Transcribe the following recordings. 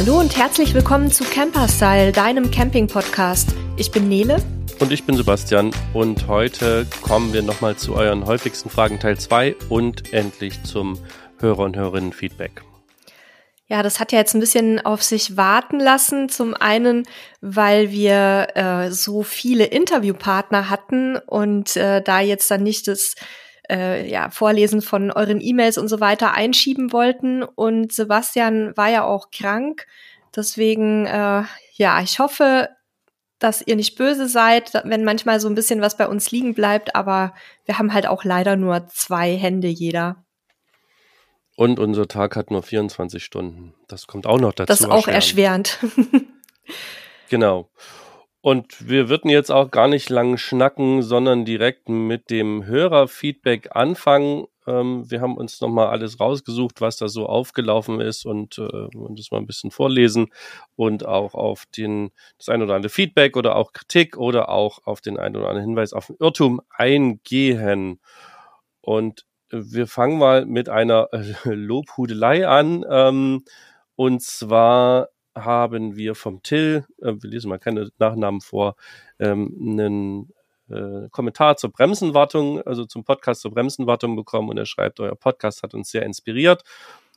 Hallo und herzlich willkommen zu Camperstyle, deinem Camping-Podcast. Ich bin Nele. Und ich bin Sebastian und heute kommen wir nochmal zu euren häufigsten Fragen Teil 2 und endlich zum Hörer- und Hörerinnen-Feedback. Ja, das hat ja jetzt ein bisschen auf sich warten lassen. Zum einen, weil wir äh, so viele Interviewpartner hatten und äh, da jetzt dann nicht das äh, ja, Vorlesen von euren E-Mails und so weiter einschieben wollten. Und Sebastian war ja auch krank. Deswegen, äh, ja, ich hoffe, dass ihr nicht böse seid, wenn manchmal so ein bisschen was bei uns liegen bleibt, aber wir haben halt auch leider nur zwei Hände jeder. Und unser Tag hat nur 24 Stunden. Das kommt auch noch dazu. Das ist auch erschwerend. genau. Und wir würden jetzt auch gar nicht lang schnacken, sondern direkt mit dem Hörerfeedback anfangen. Ähm, wir haben uns nochmal alles rausgesucht, was da so aufgelaufen ist und, äh, und das mal ein bisschen vorlesen und auch auf den, das ein oder andere Feedback oder auch Kritik oder auch auf den ein oder anderen Hinweis auf den Irrtum eingehen. Und wir fangen mal mit einer Lobhudelei an. Ähm, und zwar haben wir vom Till, äh, wir lesen mal keine Nachnamen vor, ähm, einen äh, Kommentar zur Bremsenwartung, also zum Podcast zur Bremsenwartung bekommen und er schreibt, euer Podcast hat uns sehr inspiriert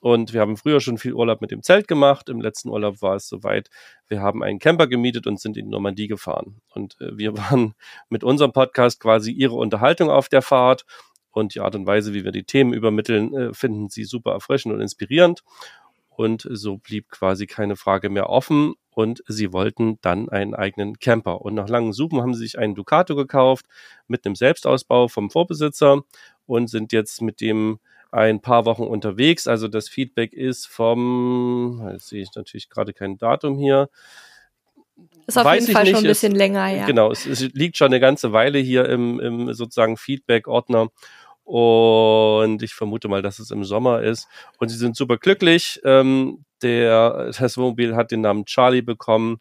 und wir haben früher schon viel Urlaub mit dem Zelt gemacht. Im letzten Urlaub war es soweit. Wir haben einen Camper gemietet und sind in die Normandie gefahren. Und äh, wir waren mit unserem Podcast quasi ihre Unterhaltung auf der Fahrt. Und die Art und Weise, wie wir die Themen übermitteln, äh, finden sie super erfrischend und inspirierend. Und so blieb quasi keine Frage mehr offen. Und sie wollten dann einen eigenen Camper. Und nach langem Suchen haben sie sich einen Ducato gekauft mit einem Selbstausbau vom Vorbesitzer und sind jetzt mit dem ein paar Wochen unterwegs. Also das Feedback ist vom, jetzt sehe ich natürlich gerade kein Datum hier. Ist auf Weiß jeden Fall nicht, schon ein bisschen es, länger, ja. Genau, es, es, liegt schon eine ganze Weile hier im, im sozusagen Feedback-Ordner. Und ich vermute mal, dass es im Sommer ist. Und sie sind super glücklich. Ähm, der, das Wohnmobil hat den Namen Charlie bekommen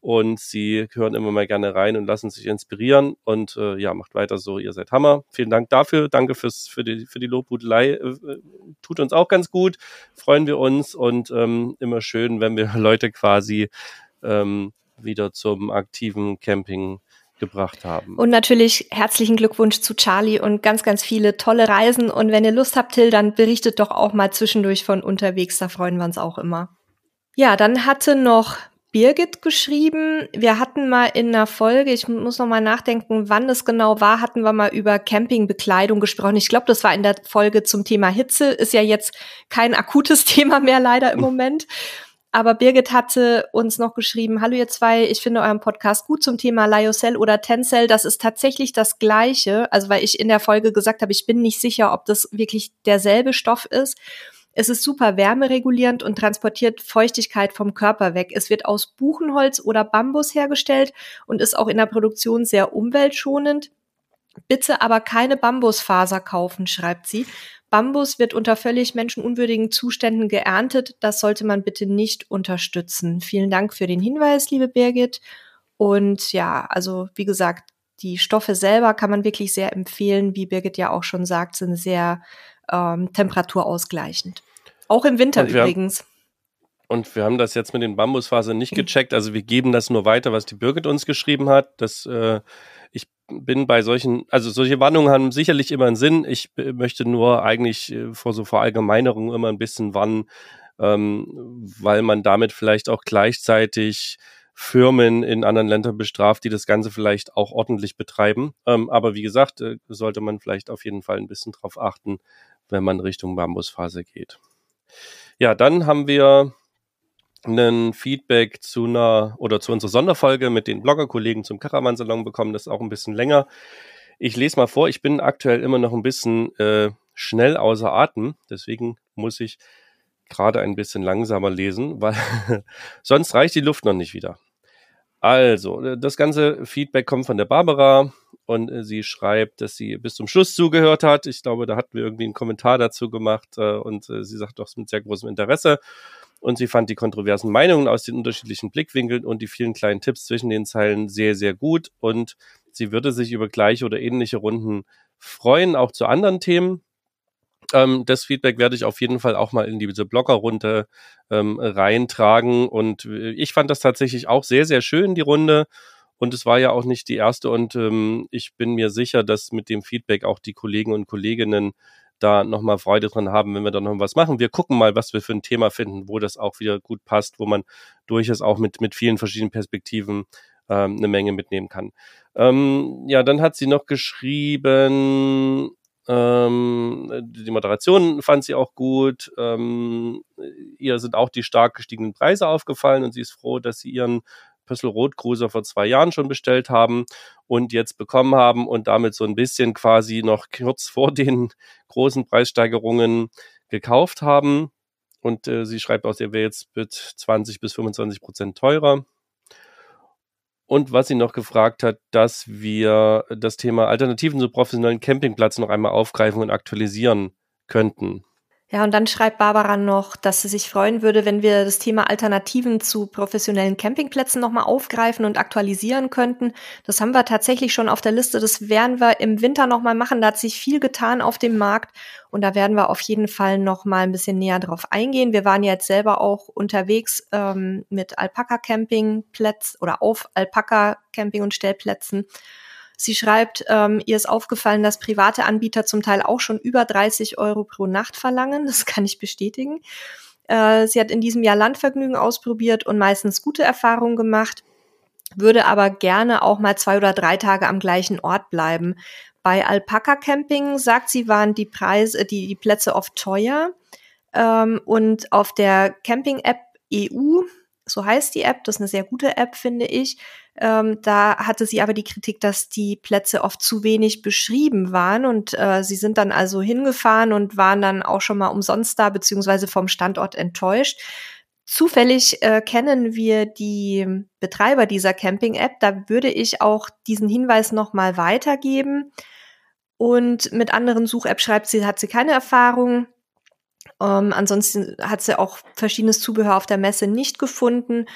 und sie hören immer mal gerne rein und lassen sich inspirieren. Und äh, ja, macht weiter so, ihr seid Hammer. Vielen Dank dafür. Danke fürs, für, die, für die Lobhudelei. Äh, äh tut uns auch ganz gut. Freuen wir uns und ähm, immer schön, wenn wir Leute quasi ähm, wieder zum aktiven Camping gebracht haben. Und natürlich herzlichen Glückwunsch zu Charlie und ganz, ganz viele tolle Reisen. Und wenn ihr Lust habt, Till, dann berichtet doch auch mal zwischendurch von unterwegs. Da freuen wir uns auch immer. Ja, dann hatte noch Birgit geschrieben. Wir hatten mal in einer Folge, ich muss noch mal nachdenken, wann es genau war, hatten wir mal über Campingbekleidung gesprochen. Ich glaube, das war in der Folge zum Thema Hitze. Ist ja jetzt kein akutes Thema mehr leider im Moment. Aber Birgit hatte uns noch geschrieben, hallo ihr zwei, ich finde euren Podcast gut zum Thema Lyocell oder Tencel. Das ist tatsächlich das Gleiche. Also weil ich in der Folge gesagt habe, ich bin nicht sicher, ob das wirklich derselbe Stoff ist. Es ist super wärmeregulierend und transportiert Feuchtigkeit vom Körper weg. Es wird aus Buchenholz oder Bambus hergestellt und ist auch in der Produktion sehr umweltschonend. Bitte aber keine Bambusfaser kaufen, schreibt sie. Bambus wird unter völlig menschenunwürdigen Zuständen geerntet. Das sollte man bitte nicht unterstützen. Vielen Dank für den Hinweis, liebe Birgit. Und ja, also wie gesagt, die Stoffe selber kann man wirklich sehr empfehlen. Wie Birgit ja auch schon sagt, sind sehr ähm, temperaturausgleichend. Auch im Winter und übrigens. Haben, und wir haben das jetzt mit den Bambusfasern nicht gecheckt. Also wir geben das nur weiter, was die Birgit uns geschrieben hat. Das äh, ich bin bei solchen, also solche Warnungen haben sicherlich immer einen Sinn. Ich möchte nur eigentlich äh, vor so Verallgemeinerungen immer ein bisschen warnen, ähm, weil man damit vielleicht auch gleichzeitig Firmen in anderen Ländern bestraft, die das Ganze vielleicht auch ordentlich betreiben. Ähm, aber wie gesagt, äh, sollte man vielleicht auf jeden Fall ein bisschen drauf achten, wenn man Richtung Bambusphase geht. Ja, dann haben wir ein Feedback zu einer oder zu unserer Sonderfolge mit den Bloggerkollegen zum Karawansalon bekommen. Das ist auch ein bisschen länger. Ich lese mal vor. Ich bin aktuell immer noch ein bisschen äh, schnell außer Atem. Deswegen muss ich gerade ein bisschen langsamer lesen, weil sonst reicht die Luft noch nicht wieder. Also, äh, das ganze Feedback kommt von der Barbara und äh, sie schreibt, dass sie bis zum Schluss zugehört hat. Ich glaube, da hatten wir irgendwie einen Kommentar dazu gemacht äh, und sie sagt doch mit sehr großem Interesse und sie fand die kontroversen Meinungen aus den unterschiedlichen Blickwinkeln und die vielen kleinen Tipps zwischen den Zeilen sehr, sehr gut und sie würde sich über gleiche oder ähnliche Runden freuen, auch zu anderen Themen. Ähm, das Feedback werde ich auf jeden Fall auch mal in diese Blogger-Runde ähm, reintragen. Und äh, ich fand das tatsächlich auch sehr, sehr schön, die Runde. Und es war ja auch nicht die erste. Und ähm, ich bin mir sicher, dass mit dem Feedback auch die Kollegen und Kolleginnen da nochmal Freude dran haben, wenn wir da noch was machen. Wir gucken mal, was wir für ein Thema finden, wo das auch wieder gut passt, wo man durchaus auch mit, mit vielen verschiedenen Perspektiven ähm, eine Menge mitnehmen kann. Ähm, ja, dann hat sie noch geschrieben, ähm, die Moderation fand sie auch gut. Ähm, ihr sind auch die stark gestiegenen Preise aufgefallen und sie ist froh, dass sie ihren Pössl Rot Cruiser vor zwei Jahren schon bestellt haben und jetzt bekommen haben und damit so ein bisschen quasi noch kurz vor den großen Preissteigerungen gekauft haben. Und äh, sie schreibt auch, der wäre jetzt mit 20 bis 25 Prozent teurer. Und was sie noch gefragt hat, dass wir das Thema Alternativen zu professionellen Campingplätzen noch einmal aufgreifen und aktualisieren könnten. Ja, und dann schreibt Barbara noch, dass sie sich freuen würde, wenn wir das Thema Alternativen zu professionellen Campingplätzen nochmal aufgreifen und aktualisieren könnten. Das haben wir tatsächlich schon auf der Liste. Das werden wir im Winter nochmal machen. Da hat sich viel getan auf dem Markt und da werden wir auf jeden Fall nochmal ein bisschen näher drauf eingehen. Wir waren jetzt selber auch unterwegs ähm, mit Alpaka-Campingplätzen oder auf Alpaka-Camping- und Stellplätzen Sie schreibt, ähm, ihr ist aufgefallen, dass private Anbieter zum Teil auch schon über 30 Euro pro Nacht verlangen. Das kann ich bestätigen. Äh, sie hat in diesem Jahr Landvergnügen ausprobiert und meistens gute Erfahrungen gemacht, würde aber gerne auch mal zwei oder drei Tage am gleichen Ort bleiben. Bei Alpaka Camping, sagt sie, waren die Preise, die, die Plätze oft teuer. Ähm, und auf der Camping-App EU, so heißt die App, das ist eine sehr gute App, finde ich, ähm, da hatte sie aber die Kritik, dass die Plätze oft zu wenig beschrieben waren und äh, sie sind dann also hingefahren und waren dann auch schon mal umsonst da, beziehungsweise vom Standort enttäuscht. Zufällig äh, kennen wir die Betreiber dieser Camping-App. Da würde ich auch diesen Hinweis nochmal weitergeben. Und mit anderen Such-App schreibt sie, hat sie keine Erfahrung. Ähm, ansonsten hat sie auch verschiedenes Zubehör auf der Messe nicht gefunden.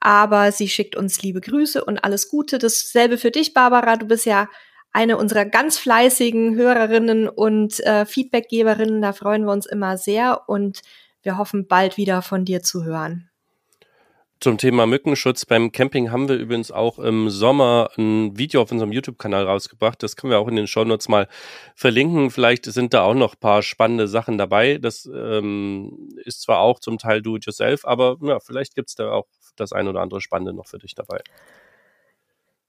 Aber sie schickt uns liebe Grüße und alles Gute. Dasselbe für dich, Barbara. Du bist ja eine unserer ganz fleißigen Hörerinnen und äh, Feedbackgeberinnen. Da freuen wir uns immer sehr und wir hoffen bald wieder von dir zu hören. Zum Thema Mückenschutz beim Camping haben wir übrigens auch im Sommer ein Video auf unserem YouTube-Kanal rausgebracht. Das können wir auch in den Shownotes mal verlinken. Vielleicht sind da auch noch ein paar spannende Sachen dabei. Das ähm, ist zwar auch zum Teil do-it-yourself, aber ja, vielleicht gibt es da auch das ein oder andere Spannende noch für dich dabei.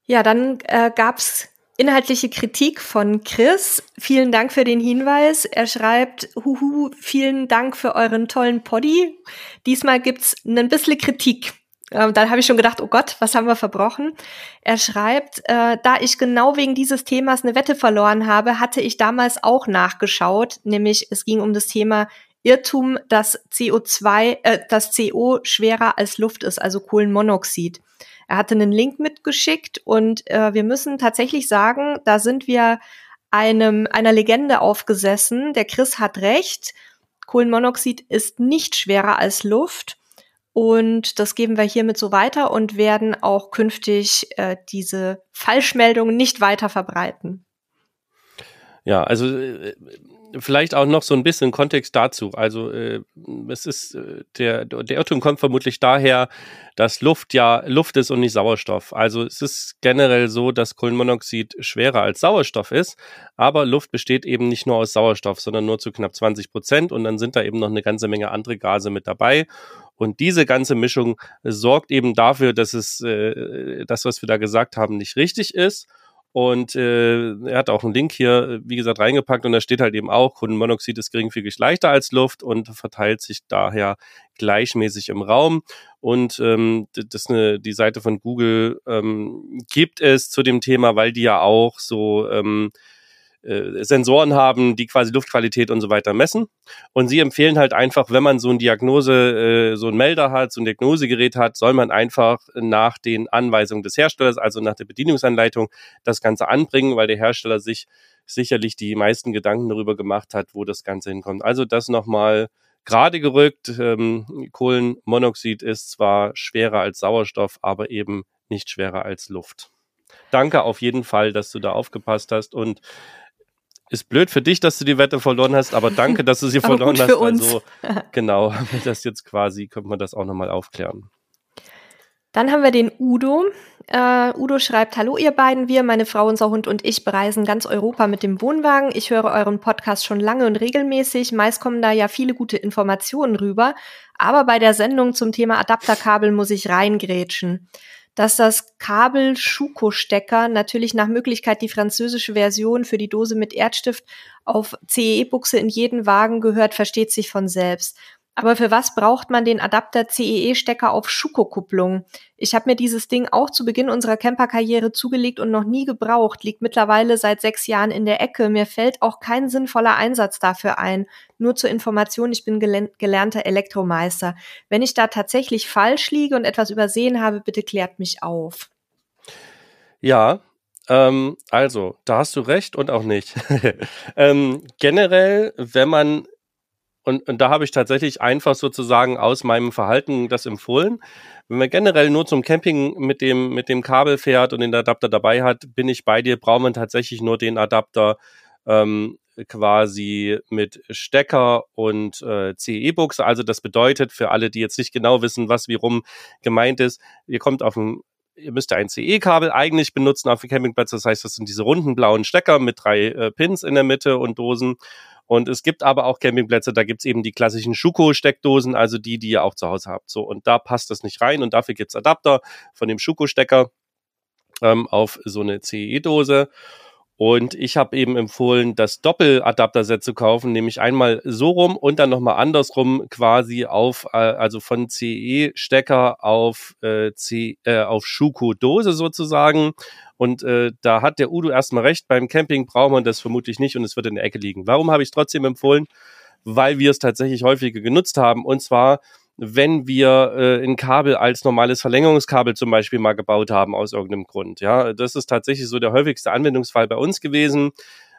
Ja, dann äh, gab es inhaltliche Kritik von Chris. Vielen Dank für den Hinweis. Er schreibt, huhu, vielen Dank für euren tollen Poddy. Diesmal gibt's ein bisschen Kritik. Ähm, dann habe ich schon gedacht, oh Gott, was haben wir verbrochen? Er schreibt, äh, da ich genau wegen dieses Themas eine Wette verloren habe, hatte ich damals auch nachgeschaut, nämlich es ging um das Thema Irrtum, dass CO2, äh, dass CO schwerer als Luft ist, also Kohlenmonoxid. Er hatte einen Link mitgeschickt und äh, wir müssen tatsächlich sagen, da sind wir einem einer Legende aufgesessen. Der Chris hat recht. Kohlenmonoxid ist nicht schwerer als Luft. Und das geben wir hiermit so weiter und werden auch künftig äh, diese Falschmeldungen nicht weiter verbreiten. Ja, also äh, vielleicht auch noch so ein bisschen Kontext dazu. Also äh, es ist äh, der der Irrtum kommt vermutlich daher, dass Luft ja Luft ist und nicht Sauerstoff. Also es ist generell so, dass Kohlenmonoxid schwerer als Sauerstoff ist, aber Luft besteht eben nicht nur aus Sauerstoff, sondern nur zu knapp 20 Prozent und dann sind da eben noch eine ganze Menge andere Gase mit dabei. Und diese ganze Mischung sorgt eben dafür, dass es äh, das, was wir da gesagt haben, nicht richtig ist. Und äh, er hat auch einen Link hier, wie gesagt, reingepackt und da steht halt eben auch, Kohlenmonoxid ist geringfügig leichter als Luft und verteilt sich daher gleichmäßig im Raum. Und ähm, das eine, die Seite von Google ähm, gibt es zu dem Thema, weil die ja auch so ähm, äh, Sensoren haben, die quasi Luftqualität und so weiter messen. Und sie empfehlen halt einfach, wenn man so ein Diagnose, äh, so ein Melder hat, so ein Diagnosegerät hat, soll man einfach nach den Anweisungen des Herstellers, also nach der Bedienungsanleitung, das Ganze anbringen, weil der Hersteller sich sicherlich die meisten Gedanken darüber gemacht hat, wo das Ganze hinkommt. Also das nochmal gerade gerückt. Ähm, Kohlenmonoxid ist zwar schwerer als Sauerstoff, aber eben nicht schwerer als Luft. Danke auf jeden Fall, dass du da aufgepasst hast und ist blöd für dich, dass du die Wette verloren hast, aber danke, dass du sie verloren hast. Also, genau, das jetzt quasi, könnte man das auch nochmal aufklären. Dann haben wir den Udo. Uh, Udo schreibt, hallo ihr beiden, wir, meine Frau, unser Hund und ich bereisen ganz Europa mit dem Wohnwagen. Ich höre euren Podcast schon lange und regelmäßig. Meist kommen da ja viele gute Informationen rüber. Aber bei der Sendung zum Thema Adapterkabel muss ich reingrätschen dass das Kabel Schuko-Stecker natürlich nach Möglichkeit die französische Version für die Dose mit Erdstift auf CEE-Buchse in jeden Wagen gehört, versteht sich von selbst. Aber für was braucht man den Adapter CEE-Stecker auf Schuko-Kupplung? Ich habe mir dieses Ding auch zu Beginn unserer Camperkarriere zugelegt und noch nie gebraucht, liegt mittlerweile seit sechs Jahren in der Ecke. Mir fällt auch kein sinnvoller Einsatz dafür ein. Nur zur Information, ich bin gelernter Elektromeister. Wenn ich da tatsächlich falsch liege und etwas übersehen habe, bitte klärt mich auf. Ja, ähm, also, da hast du recht und auch nicht. ähm, generell, wenn man und, und da habe ich tatsächlich einfach sozusagen aus meinem Verhalten das empfohlen. Wenn man generell nur zum Camping mit dem, mit dem Kabel fährt und den Adapter dabei hat, bin ich bei dir, braucht man tatsächlich nur den Adapter ähm, quasi mit Stecker und äh, CE-Buchse. Also das bedeutet für alle, die jetzt nicht genau wissen, was wie rum gemeint ist, ihr kommt auf ein ihr müsst ein CE-Kabel eigentlich benutzen auf dem Campingplatz. Das heißt, das sind diese runden blauen Stecker mit drei äh, Pins in der Mitte und Dosen. Und es gibt aber auch Campingplätze, da gibt's eben die klassischen Schuko-Steckdosen, also die, die ihr auch zu Hause habt. So, und da passt das nicht rein und dafür gibt's Adapter von dem Schuko-Stecker ähm, auf so eine CE-Dose. Und ich habe eben empfohlen, das Doppeladapterset zu kaufen, nämlich einmal so rum und dann nochmal andersrum quasi auf, äh, also von CE-Stecker auf, äh, äh, auf Schuko-Dose sozusagen. Und äh, da hat der Udo erstmal recht, beim Camping braucht man das vermutlich nicht und es wird in der Ecke liegen. Warum habe ich trotzdem empfohlen? Weil wir es tatsächlich häufiger genutzt haben. Und zwar wenn wir äh, ein Kabel als normales Verlängerungskabel zum Beispiel mal gebaut haben aus irgendeinem Grund. Ja, das ist tatsächlich so der häufigste Anwendungsfall bei uns gewesen.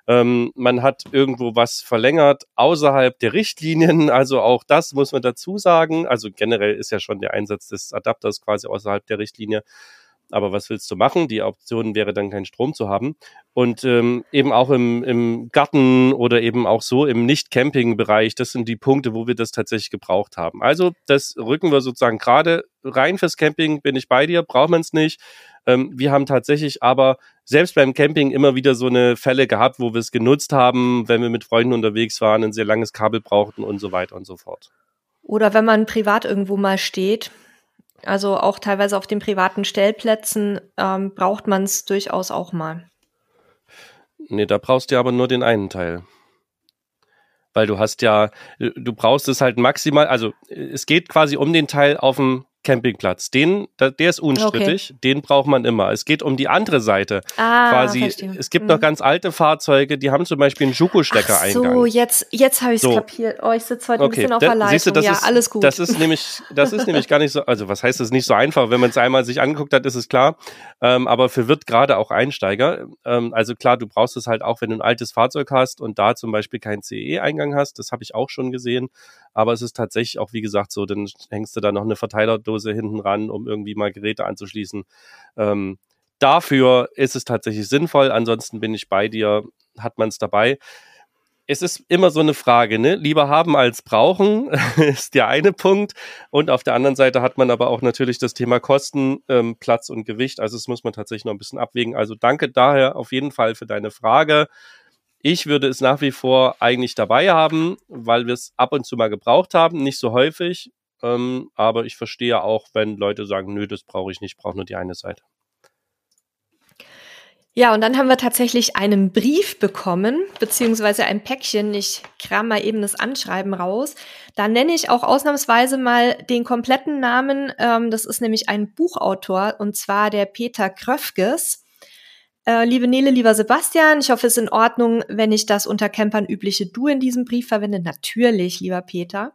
Ähm, man hat irgendwo was verlängert außerhalb der Richtlinien. Also auch das muss man dazu sagen. Also generell ist ja schon der Einsatz des Adapters quasi außerhalb der Richtlinie aber was willst du machen? Die Option wäre dann keinen Strom zu haben. Und ähm, eben auch im, im Garten oder eben auch so im Nicht-Camping-Bereich, das sind die Punkte, wo wir das tatsächlich gebraucht haben. Also das rücken wir sozusagen gerade rein fürs Camping, bin ich bei dir, braucht man es nicht. Ähm, wir haben tatsächlich aber selbst beim Camping immer wieder so eine Fälle gehabt, wo wir es genutzt haben, wenn wir mit Freunden unterwegs waren, ein sehr langes Kabel brauchten und so weiter und so fort. Oder wenn man privat irgendwo mal steht, also auch teilweise auf den privaten Stellplätzen ähm, braucht man es durchaus auch mal. Nee, da brauchst du aber nur den einen Teil. Weil du hast ja, du brauchst es halt maximal, also es geht quasi um den Teil auf dem Campingplatz. Den, der ist unstrittig, okay. den braucht man immer. Es geht um die andere Seite. Ah, Quasi, verstehe. es gibt mhm. noch ganz alte Fahrzeuge, die haben zum Beispiel einen Schuko-Stecker-Eingang. So, jetzt, jetzt habe ich es so. kapiert. Oh, ich sitze heute okay. ein bisschen auf der Leitung. Siehst du, das ja, ist, alles gut. Das ist nämlich, das ist nämlich gar nicht so, also was heißt das nicht so einfach? Wenn man es einmal sich angeguckt hat, ist es klar. Ähm, aber verwirrt gerade auch Einsteiger. Ähm, also klar, du brauchst es halt auch, wenn du ein altes Fahrzeug hast und da zum Beispiel keinen CE-Eingang hast. Das habe ich auch schon gesehen. Aber es ist tatsächlich auch, wie gesagt, so, dann hängst du da noch eine Verteilerdose hinten ran, um irgendwie mal Geräte anzuschließen. Ähm, dafür ist es tatsächlich sinnvoll. Ansonsten bin ich bei dir, hat man es dabei. Es ist immer so eine Frage, ne? Lieber haben als brauchen ist der eine Punkt. Und auf der anderen Seite hat man aber auch natürlich das Thema Kosten, ähm, Platz und Gewicht. Also das muss man tatsächlich noch ein bisschen abwägen. Also danke daher auf jeden Fall für deine Frage. Ich würde es nach wie vor eigentlich dabei haben, weil wir es ab und zu mal gebraucht haben, nicht so häufig. Ähm, aber ich verstehe auch, wenn Leute sagen, nö, das brauche ich nicht, brauche nur die eine Seite. Ja, und dann haben wir tatsächlich einen Brief bekommen, beziehungsweise ein Päckchen. Ich kram mal eben das Anschreiben raus. Da nenne ich auch ausnahmsweise mal den kompletten Namen. Ähm, das ist nämlich ein Buchautor, und zwar der Peter Kröfges. Äh, liebe Nele, lieber Sebastian, ich hoffe, es ist in Ordnung, wenn ich das unter Campern übliche Du in diesem Brief verwende. Natürlich, lieber Peter.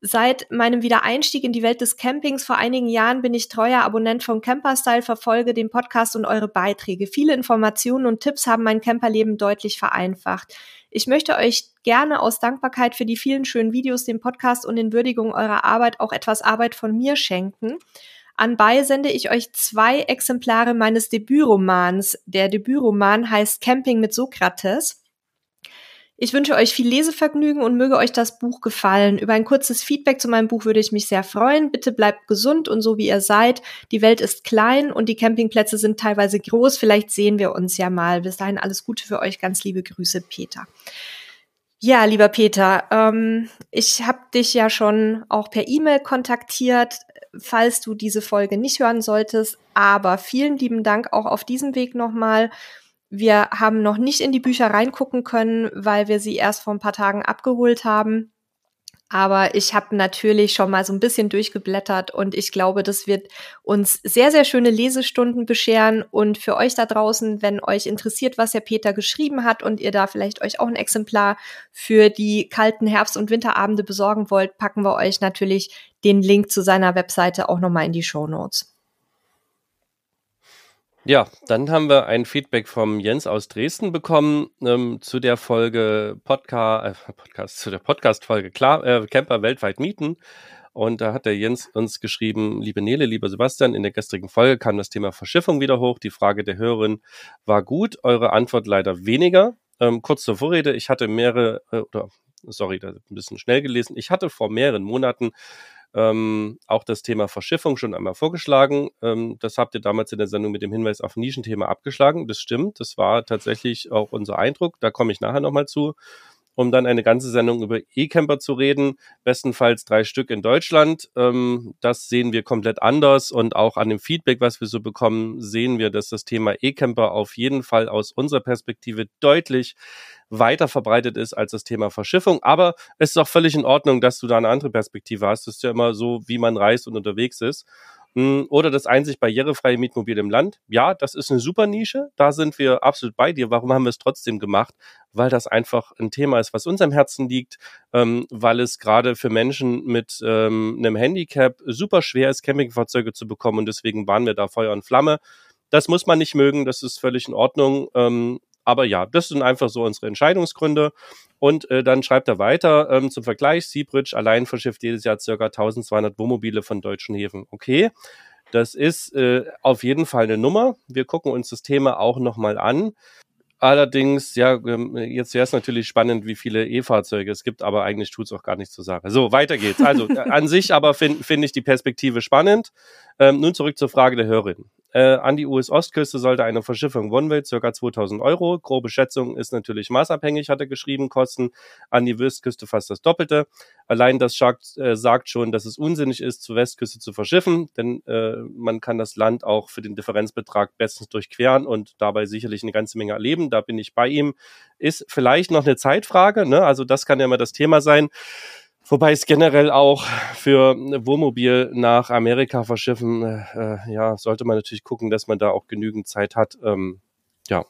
Seit meinem Wiedereinstieg in die Welt des Campings vor einigen Jahren bin ich treuer Abonnent von Camperstyle, verfolge den Podcast und eure Beiträge. Viele Informationen und Tipps haben mein Camperleben deutlich vereinfacht. Ich möchte euch gerne aus Dankbarkeit für die vielen schönen Videos, den Podcast und in Würdigung eurer Arbeit auch etwas Arbeit von mir schenken. Anbei sende ich euch zwei Exemplare meines Debütromans. Der Debütroman heißt Camping mit Sokrates. Ich wünsche euch viel Lesevergnügen und möge euch das Buch gefallen. Über ein kurzes Feedback zu meinem Buch würde ich mich sehr freuen. Bitte bleibt gesund und so wie ihr seid. Die Welt ist klein und die Campingplätze sind teilweise groß. Vielleicht sehen wir uns ja mal. Bis dahin alles Gute für euch. Ganz liebe Grüße, Peter. Ja, lieber Peter, ähm, ich habe dich ja schon auch per E-Mail kontaktiert, falls du diese Folge nicht hören solltest. Aber vielen lieben Dank auch auf diesem Weg nochmal. Wir haben noch nicht in die Bücher reingucken können, weil wir sie erst vor ein paar Tagen abgeholt haben. Aber ich habe natürlich schon mal so ein bisschen durchgeblättert und ich glaube, das wird uns sehr, sehr schöne Lesestunden bescheren. Und für euch da draußen, wenn euch interessiert, was der Peter geschrieben hat und ihr da vielleicht euch auch ein Exemplar für die kalten Herbst- und Winterabende besorgen wollt, packen wir euch natürlich den Link zu seiner Webseite auch nochmal in die Show Notes. Ja, dann haben wir ein Feedback vom Jens aus Dresden bekommen ähm, zu der Folge Podcast, äh, Podcast zu der Podcast-Folge klar, äh, Camper weltweit mieten. Und da hat der Jens uns geschrieben, liebe Nele, lieber Sebastian, in der gestrigen Folge kam das Thema Verschiffung wieder hoch. Die Frage der Hörerin war gut, eure Antwort leider weniger. Ähm, kurz zur Vorrede, ich hatte mehrere, äh, oder sorry, da ein bisschen schnell gelesen, ich hatte vor mehreren Monaten ähm, auch das Thema Verschiffung schon einmal vorgeschlagen. Ähm, das habt ihr damals in der Sendung mit dem Hinweis auf Nischenthema abgeschlagen. Das stimmt, das war tatsächlich auch unser Eindruck. Da komme ich nachher nochmal zu um dann eine ganze Sendung über E-Camper zu reden, bestenfalls drei Stück in Deutschland. Ähm, das sehen wir komplett anders und auch an dem Feedback, was wir so bekommen, sehen wir, dass das Thema E-Camper auf jeden Fall aus unserer Perspektive deutlich weiter verbreitet ist als das Thema Verschiffung. Aber es ist auch völlig in Ordnung, dass du da eine andere Perspektive hast. Das ist ja immer so, wie man reist und unterwegs ist. Hm, oder das einzig barrierefreie Mietmobil im Land. Ja, das ist eine super Nische. Da sind wir absolut bei dir. Warum haben wir es trotzdem gemacht? Weil das einfach ein Thema ist, was uns am Herzen liegt, ähm, weil es gerade für Menschen mit ähm, einem Handicap super schwer ist, Campingfahrzeuge zu bekommen und deswegen waren wir da Feuer und Flamme. Das muss man nicht mögen, das ist völlig in Ordnung. Ähm, aber ja, das sind einfach so unsere Entscheidungsgründe. Und äh, dann schreibt er weiter, ähm, zum Vergleich, Seabridge allein verschifft jedes Jahr circa 1200 Wohnmobile von deutschen Häfen. Okay, das ist äh, auf jeden Fall eine Nummer. Wir gucken uns das Thema auch nochmal an. Allerdings, ja, ähm, jetzt wäre es natürlich spannend, wie viele E-Fahrzeuge es gibt, aber eigentlich tut es auch gar nichts zur Sache. So, weiter geht's. Also äh, an sich aber finde find ich die Perspektive spannend. Ähm, nun zurück zur Frage der Hörerin. Äh, an die US-Ostküste sollte eine Verschiffung One-Way circa 2000 Euro. Grobe Schätzung ist natürlich maßabhängig, hat er geschrieben, kosten an die Westküste fast das Doppelte. Allein das sagt, äh, sagt schon, dass es unsinnig ist, zur Westküste zu verschiffen, denn äh, man kann das Land auch für den Differenzbetrag bestens durchqueren und dabei sicherlich eine ganze Menge erleben. Da bin ich bei ihm. Ist vielleicht noch eine Zeitfrage, ne? also das kann ja mal das Thema sein. Wobei es generell auch für Wohnmobil nach Amerika verschiffen, äh, ja, sollte man natürlich gucken, dass man da auch genügend Zeit hat. Ähm, ja.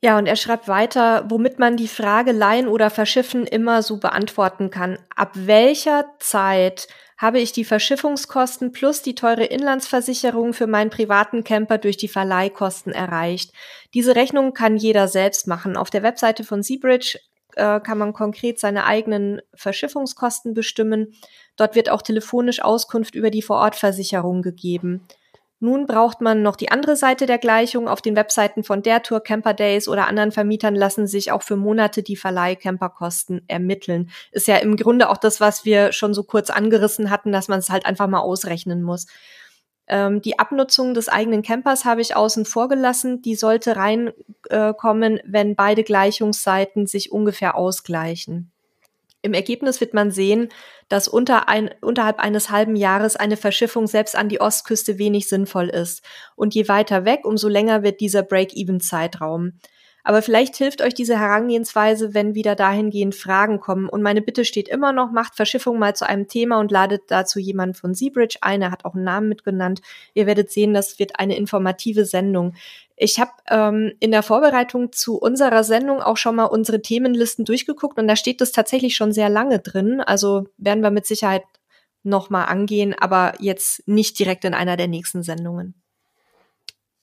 Ja, und er schreibt weiter, womit man die Frage Leihen oder Verschiffen immer so beantworten kann. Ab welcher Zeit habe ich die Verschiffungskosten plus die teure Inlandsversicherung für meinen privaten Camper durch die Verleihkosten erreicht? Diese Rechnung kann jeder selbst machen. Auf der Webseite von Seabridge äh, kann man konkret seine eigenen Verschiffungskosten bestimmen. Dort wird auch telefonisch Auskunft über die Vorortversicherung gegeben. Nun braucht man noch die andere Seite der Gleichung. Auf den Webseiten von der Tour, Camper Days oder anderen Vermietern lassen sich auch für Monate die Verleih-Camperkosten ermitteln. Ist ja im Grunde auch das, was wir schon so kurz angerissen hatten, dass man es halt einfach mal ausrechnen muss. Ähm, die Abnutzung des eigenen Campers habe ich außen vor gelassen. Die sollte reinkommen, äh, wenn beide Gleichungsseiten sich ungefähr ausgleichen. Im Ergebnis wird man sehen, dass unter ein, unterhalb eines halben Jahres eine Verschiffung selbst an die Ostküste wenig sinnvoll ist. Und je weiter weg, umso länger wird dieser Break-Even-Zeitraum. Aber vielleicht hilft euch diese Herangehensweise, wenn wieder dahingehend Fragen kommen. Und meine Bitte steht immer noch, macht Verschiffung mal zu einem Thema und ladet dazu jemanden von Seabridge ein. Er hat auch einen Namen mitgenannt. Ihr werdet sehen, das wird eine informative Sendung. Ich habe ähm, in der Vorbereitung zu unserer Sendung auch schon mal unsere Themenlisten durchgeguckt und da steht das tatsächlich schon sehr lange drin. Also werden wir mit Sicherheit noch mal angehen, aber jetzt nicht direkt in einer der nächsten Sendungen.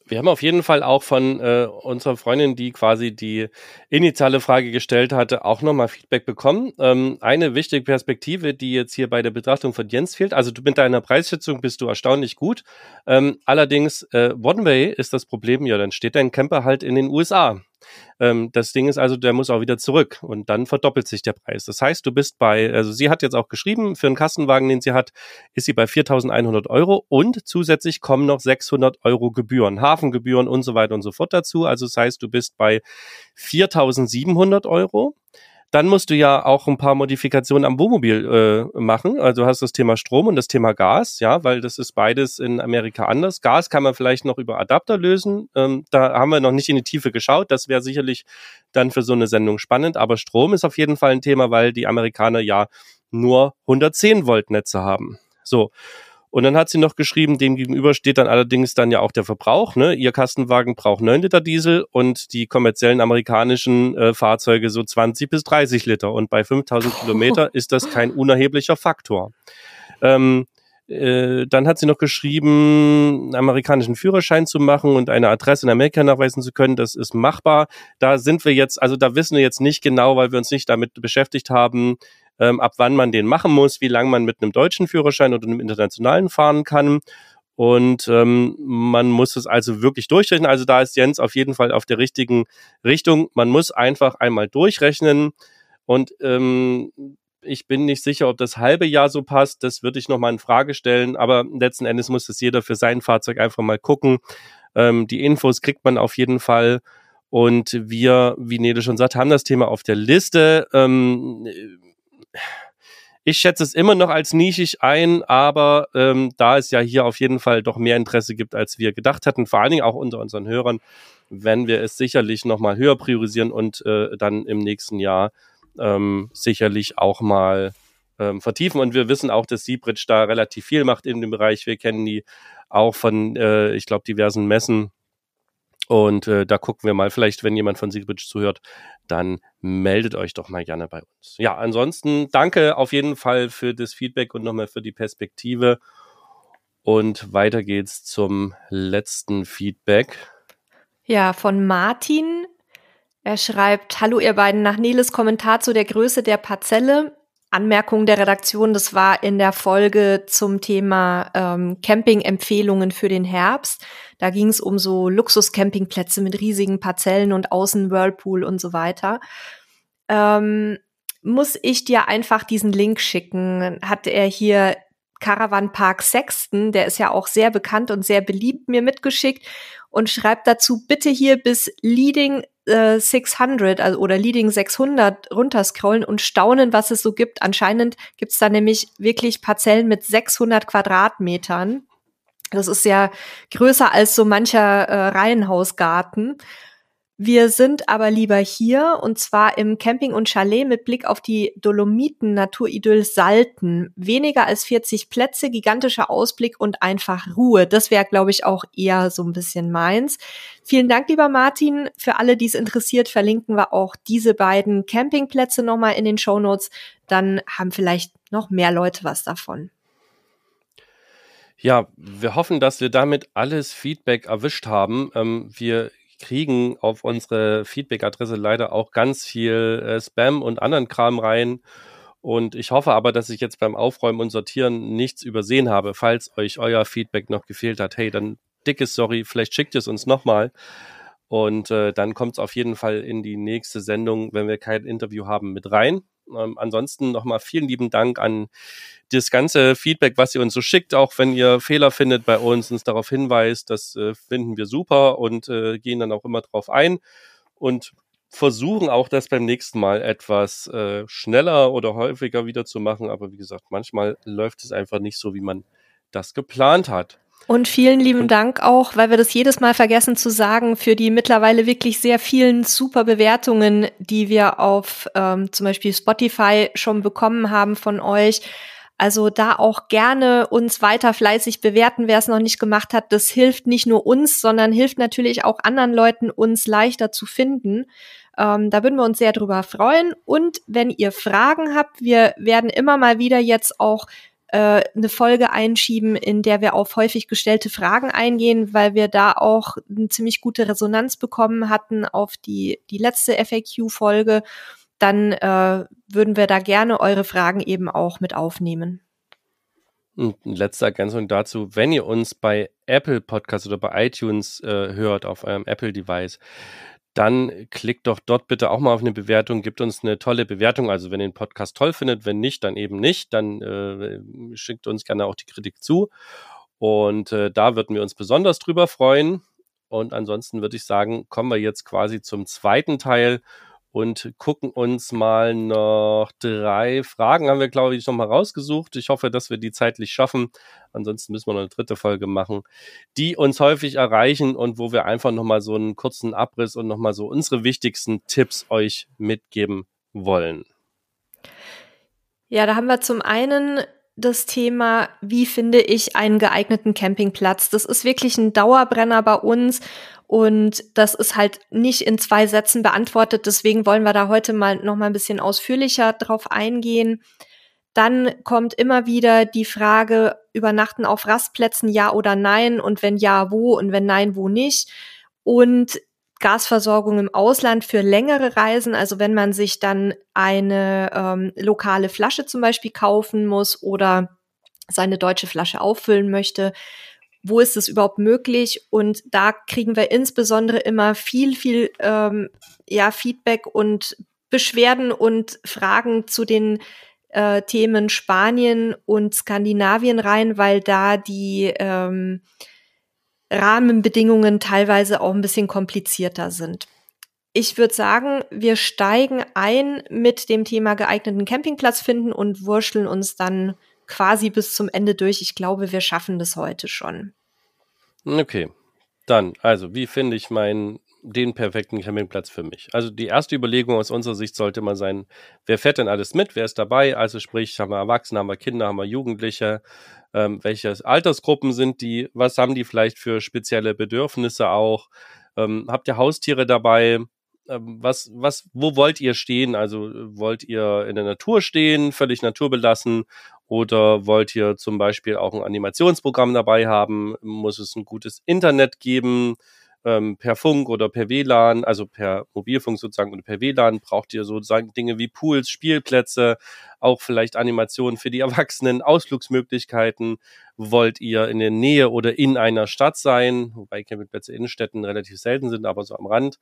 Wir haben auf jeden Fall auch von äh, unserer Freundin, die quasi die initiale Frage gestellt hatte, auch nochmal Feedback bekommen. Ähm, eine wichtige Perspektive, die jetzt hier bei der Betrachtung von Jens fehlt. Also du mit deiner Preisschätzung bist du erstaunlich gut. Ähm, allerdings, äh, One Way ist das Problem, ja, dann steht dein Camper halt in den USA. Ähm, das Ding ist also, der muss auch wieder zurück und dann verdoppelt sich der Preis. Das heißt, du bist bei, also sie hat jetzt auch geschrieben, für einen Kastenwagen, den sie hat, ist sie bei 4.100 Euro und zusätzlich kommen noch 600 Euro Gebühren, Hafengebühren und so weiter und so fort dazu. Also das heißt, du bist bei 4.700 Euro. Dann musst du ja auch ein paar Modifikationen am Wohnmobil äh, machen. Also du hast das Thema Strom und das Thema Gas, ja, weil das ist beides in Amerika anders. Gas kann man vielleicht noch über Adapter lösen. Ähm, da haben wir noch nicht in die Tiefe geschaut. Das wäre sicherlich dann für so eine Sendung spannend. Aber Strom ist auf jeden Fall ein Thema, weil die Amerikaner ja nur 110 Volt Netze haben. So. Und dann hat sie noch geschrieben, dem gegenüber steht dann allerdings dann ja auch der Verbrauch. Ne? Ihr Kastenwagen braucht 9 Liter Diesel und die kommerziellen amerikanischen äh, Fahrzeuge so 20 bis 30 Liter. Und bei 5000 Kilometer ist das kein unerheblicher Faktor. Ähm, äh, dann hat sie noch geschrieben, einen amerikanischen Führerschein zu machen und eine Adresse in Amerika nachweisen zu können. Das ist machbar. Da sind wir jetzt, also da wissen wir jetzt nicht genau, weil wir uns nicht damit beschäftigt haben, ähm, ab wann man den machen muss, wie lange man mit einem deutschen Führerschein oder einem internationalen fahren kann. Und ähm, man muss es also wirklich durchrechnen. Also da ist Jens auf jeden Fall auf der richtigen Richtung. Man muss einfach einmal durchrechnen. Und ähm, ich bin nicht sicher, ob das halbe Jahr so passt. Das würde ich nochmal in Frage stellen. Aber letzten Endes muss es jeder für sein Fahrzeug einfach mal gucken. Ähm, die Infos kriegt man auf jeden Fall. Und wir, wie Nede schon sagt, haben das Thema auf der Liste. Ähm, ich schätze es immer noch als nischig ein, aber ähm, da es ja hier auf jeden Fall doch mehr Interesse gibt, als wir gedacht hatten, vor allen Dingen auch unter unseren Hörern, werden wir es sicherlich nochmal höher priorisieren und äh, dann im nächsten Jahr ähm, sicherlich auch mal ähm, vertiefen. Und wir wissen auch, dass Seabridge da relativ viel macht in dem Bereich. Wir kennen die auch von, äh, ich glaube, diversen Messen und äh, da gucken wir mal, vielleicht, wenn jemand von Siegbridge zuhört, dann meldet euch doch mal gerne bei uns. Ja, ansonsten danke auf jeden Fall für das Feedback und nochmal für die Perspektive. Und weiter geht's zum letzten Feedback. Ja, von Martin. Er schreibt, Hallo ihr beiden, nach Neles Kommentar zu der Größe der Parzelle Anmerkung der Redaktion, das war in der Folge zum Thema ähm, Camping-Empfehlungen für den Herbst. Da ging es um so Luxus-Campingplätze mit riesigen Parzellen und außen Whirlpool und so weiter. Ähm, muss ich dir einfach diesen Link schicken? Hat er hier Caravan Park Sexton, der ist ja auch sehr bekannt und sehr beliebt, mir mitgeschickt und schreibt dazu bitte hier bis Leading 600 also, oder Leading 600 runterscrollen und staunen, was es so gibt. Anscheinend gibt es da nämlich wirklich Parzellen mit 600 Quadratmetern. Das ist ja größer als so mancher äh, Reihenhausgarten. Wir sind aber lieber hier und zwar im Camping und Chalet mit Blick auf die Dolomiten Naturidyll Salten. Weniger als 40 Plätze, gigantischer Ausblick und einfach Ruhe. Das wäre, glaube ich, auch eher so ein bisschen meins. Vielen Dank, lieber Martin. Für alle, die es interessiert, verlinken wir auch diese beiden Campingplätze nochmal in den Show Notes. Dann haben vielleicht noch mehr Leute was davon. Ja, wir hoffen, dass wir damit alles Feedback erwischt haben. Ähm, wir kriegen auf unsere Feedback-Adresse leider auch ganz viel äh, Spam und anderen Kram rein. Und ich hoffe aber, dass ich jetzt beim Aufräumen und Sortieren nichts übersehen habe. Falls euch euer Feedback noch gefehlt hat, hey, dann dickes Sorry, vielleicht schickt es uns nochmal. Und äh, dann kommt es auf jeden Fall in die nächste Sendung, wenn wir kein Interview haben, mit rein. Ähm, ansonsten nochmal vielen lieben Dank an das ganze Feedback, was ihr uns so schickt, auch wenn ihr Fehler findet bei uns, uns darauf hinweist, das äh, finden wir super und äh, gehen dann auch immer drauf ein und versuchen auch das beim nächsten Mal etwas äh, schneller oder häufiger wieder zu machen. Aber wie gesagt, manchmal läuft es einfach nicht so, wie man das geplant hat. Und vielen lieben Dank auch, weil wir das jedes Mal vergessen zu sagen, für die mittlerweile wirklich sehr vielen super Bewertungen, die wir auf ähm, zum Beispiel Spotify schon bekommen haben von euch. Also da auch gerne uns weiter fleißig bewerten, wer es noch nicht gemacht hat. Das hilft nicht nur uns, sondern hilft natürlich auch anderen Leuten, uns leichter zu finden. Ähm, da würden wir uns sehr drüber freuen. Und wenn ihr Fragen habt, wir werden immer mal wieder jetzt auch äh, eine Folge einschieben, in der wir auf häufig gestellte Fragen eingehen, weil wir da auch eine ziemlich gute Resonanz bekommen hatten auf die, die letzte FAQ-Folge, dann äh, würden wir da gerne eure Fragen eben auch mit aufnehmen. Und letzte Ergänzung dazu, wenn ihr uns bei Apple Podcast oder bei iTunes äh, hört, auf eurem Apple-Device, dann klickt doch dort bitte auch mal auf eine Bewertung, gibt uns eine tolle Bewertung. Also wenn ihr den Podcast toll findet, wenn nicht, dann eben nicht, dann äh, schickt uns gerne auch die Kritik zu. Und äh, da würden wir uns besonders drüber freuen. Und ansonsten würde ich sagen, kommen wir jetzt quasi zum zweiten Teil und gucken uns mal noch drei Fragen, haben wir, glaube ich, noch mal rausgesucht. Ich hoffe, dass wir die zeitlich schaffen. Ansonsten müssen wir noch eine dritte Folge machen, die uns häufig erreichen und wo wir einfach noch mal so einen kurzen Abriss und noch mal so unsere wichtigsten Tipps euch mitgeben wollen. Ja, da haben wir zum einen das Thema, wie finde ich einen geeigneten Campingplatz? Das ist wirklich ein Dauerbrenner bei uns und das ist halt nicht in zwei Sätzen beantwortet. Deswegen wollen wir da heute mal noch mal ein bisschen ausführlicher drauf eingehen. Dann kommt immer wieder die Frage, übernachten auf Rastplätzen, ja oder nein? Und wenn ja, wo? Und wenn nein, wo nicht? Und Gasversorgung im Ausland für längere Reisen, also wenn man sich dann eine ähm, lokale Flasche zum Beispiel kaufen muss oder seine deutsche Flasche auffüllen möchte, wo ist es überhaupt möglich? Und da kriegen wir insbesondere immer viel, viel ähm, ja, Feedback und Beschwerden und Fragen zu den äh, Themen Spanien und Skandinavien rein, weil da die ähm, Rahmenbedingungen teilweise auch ein bisschen komplizierter sind. Ich würde sagen, wir steigen ein mit dem Thema geeigneten Campingplatz finden und wurschteln uns dann quasi bis zum Ende durch. Ich glaube, wir schaffen das heute schon. Okay. Dann, also, wie finde ich meinen den perfekten Campingplatz für mich. Also die erste Überlegung aus unserer Sicht sollte mal sein, wer fährt denn alles mit, wer ist dabei? Also sprich, haben wir Erwachsene, haben wir Kinder, haben wir Jugendliche, ähm, welche Altersgruppen sind die, was haben die vielleicht für spezielle Bedürfnisse auch? Ähm, habt ihr Haustiere dabei? Ähm, was, was, wo wollt ihr stehen? Also wollt ihr in der Natur stehen, völlig naturbelassen? Oder wollt ihr zum Beispiel auch ein Animationsprogramm dabei haben? Muss es ein gutes Internet geben? ähm, per Funk oder per WLAN, also per Mobilfunk sozusagen oder per WLAN, braucht ihr sozusagen Dinge wie Pools, Spielplätze, auch vielleicht Animationen für die Erwachsenen, Ausflugsmöglichkeiten. Wollt ihr in der Nähe oder in einer Stadt sein, wobei Campingplätze in Städten relativ selten sind, aber so am Rand?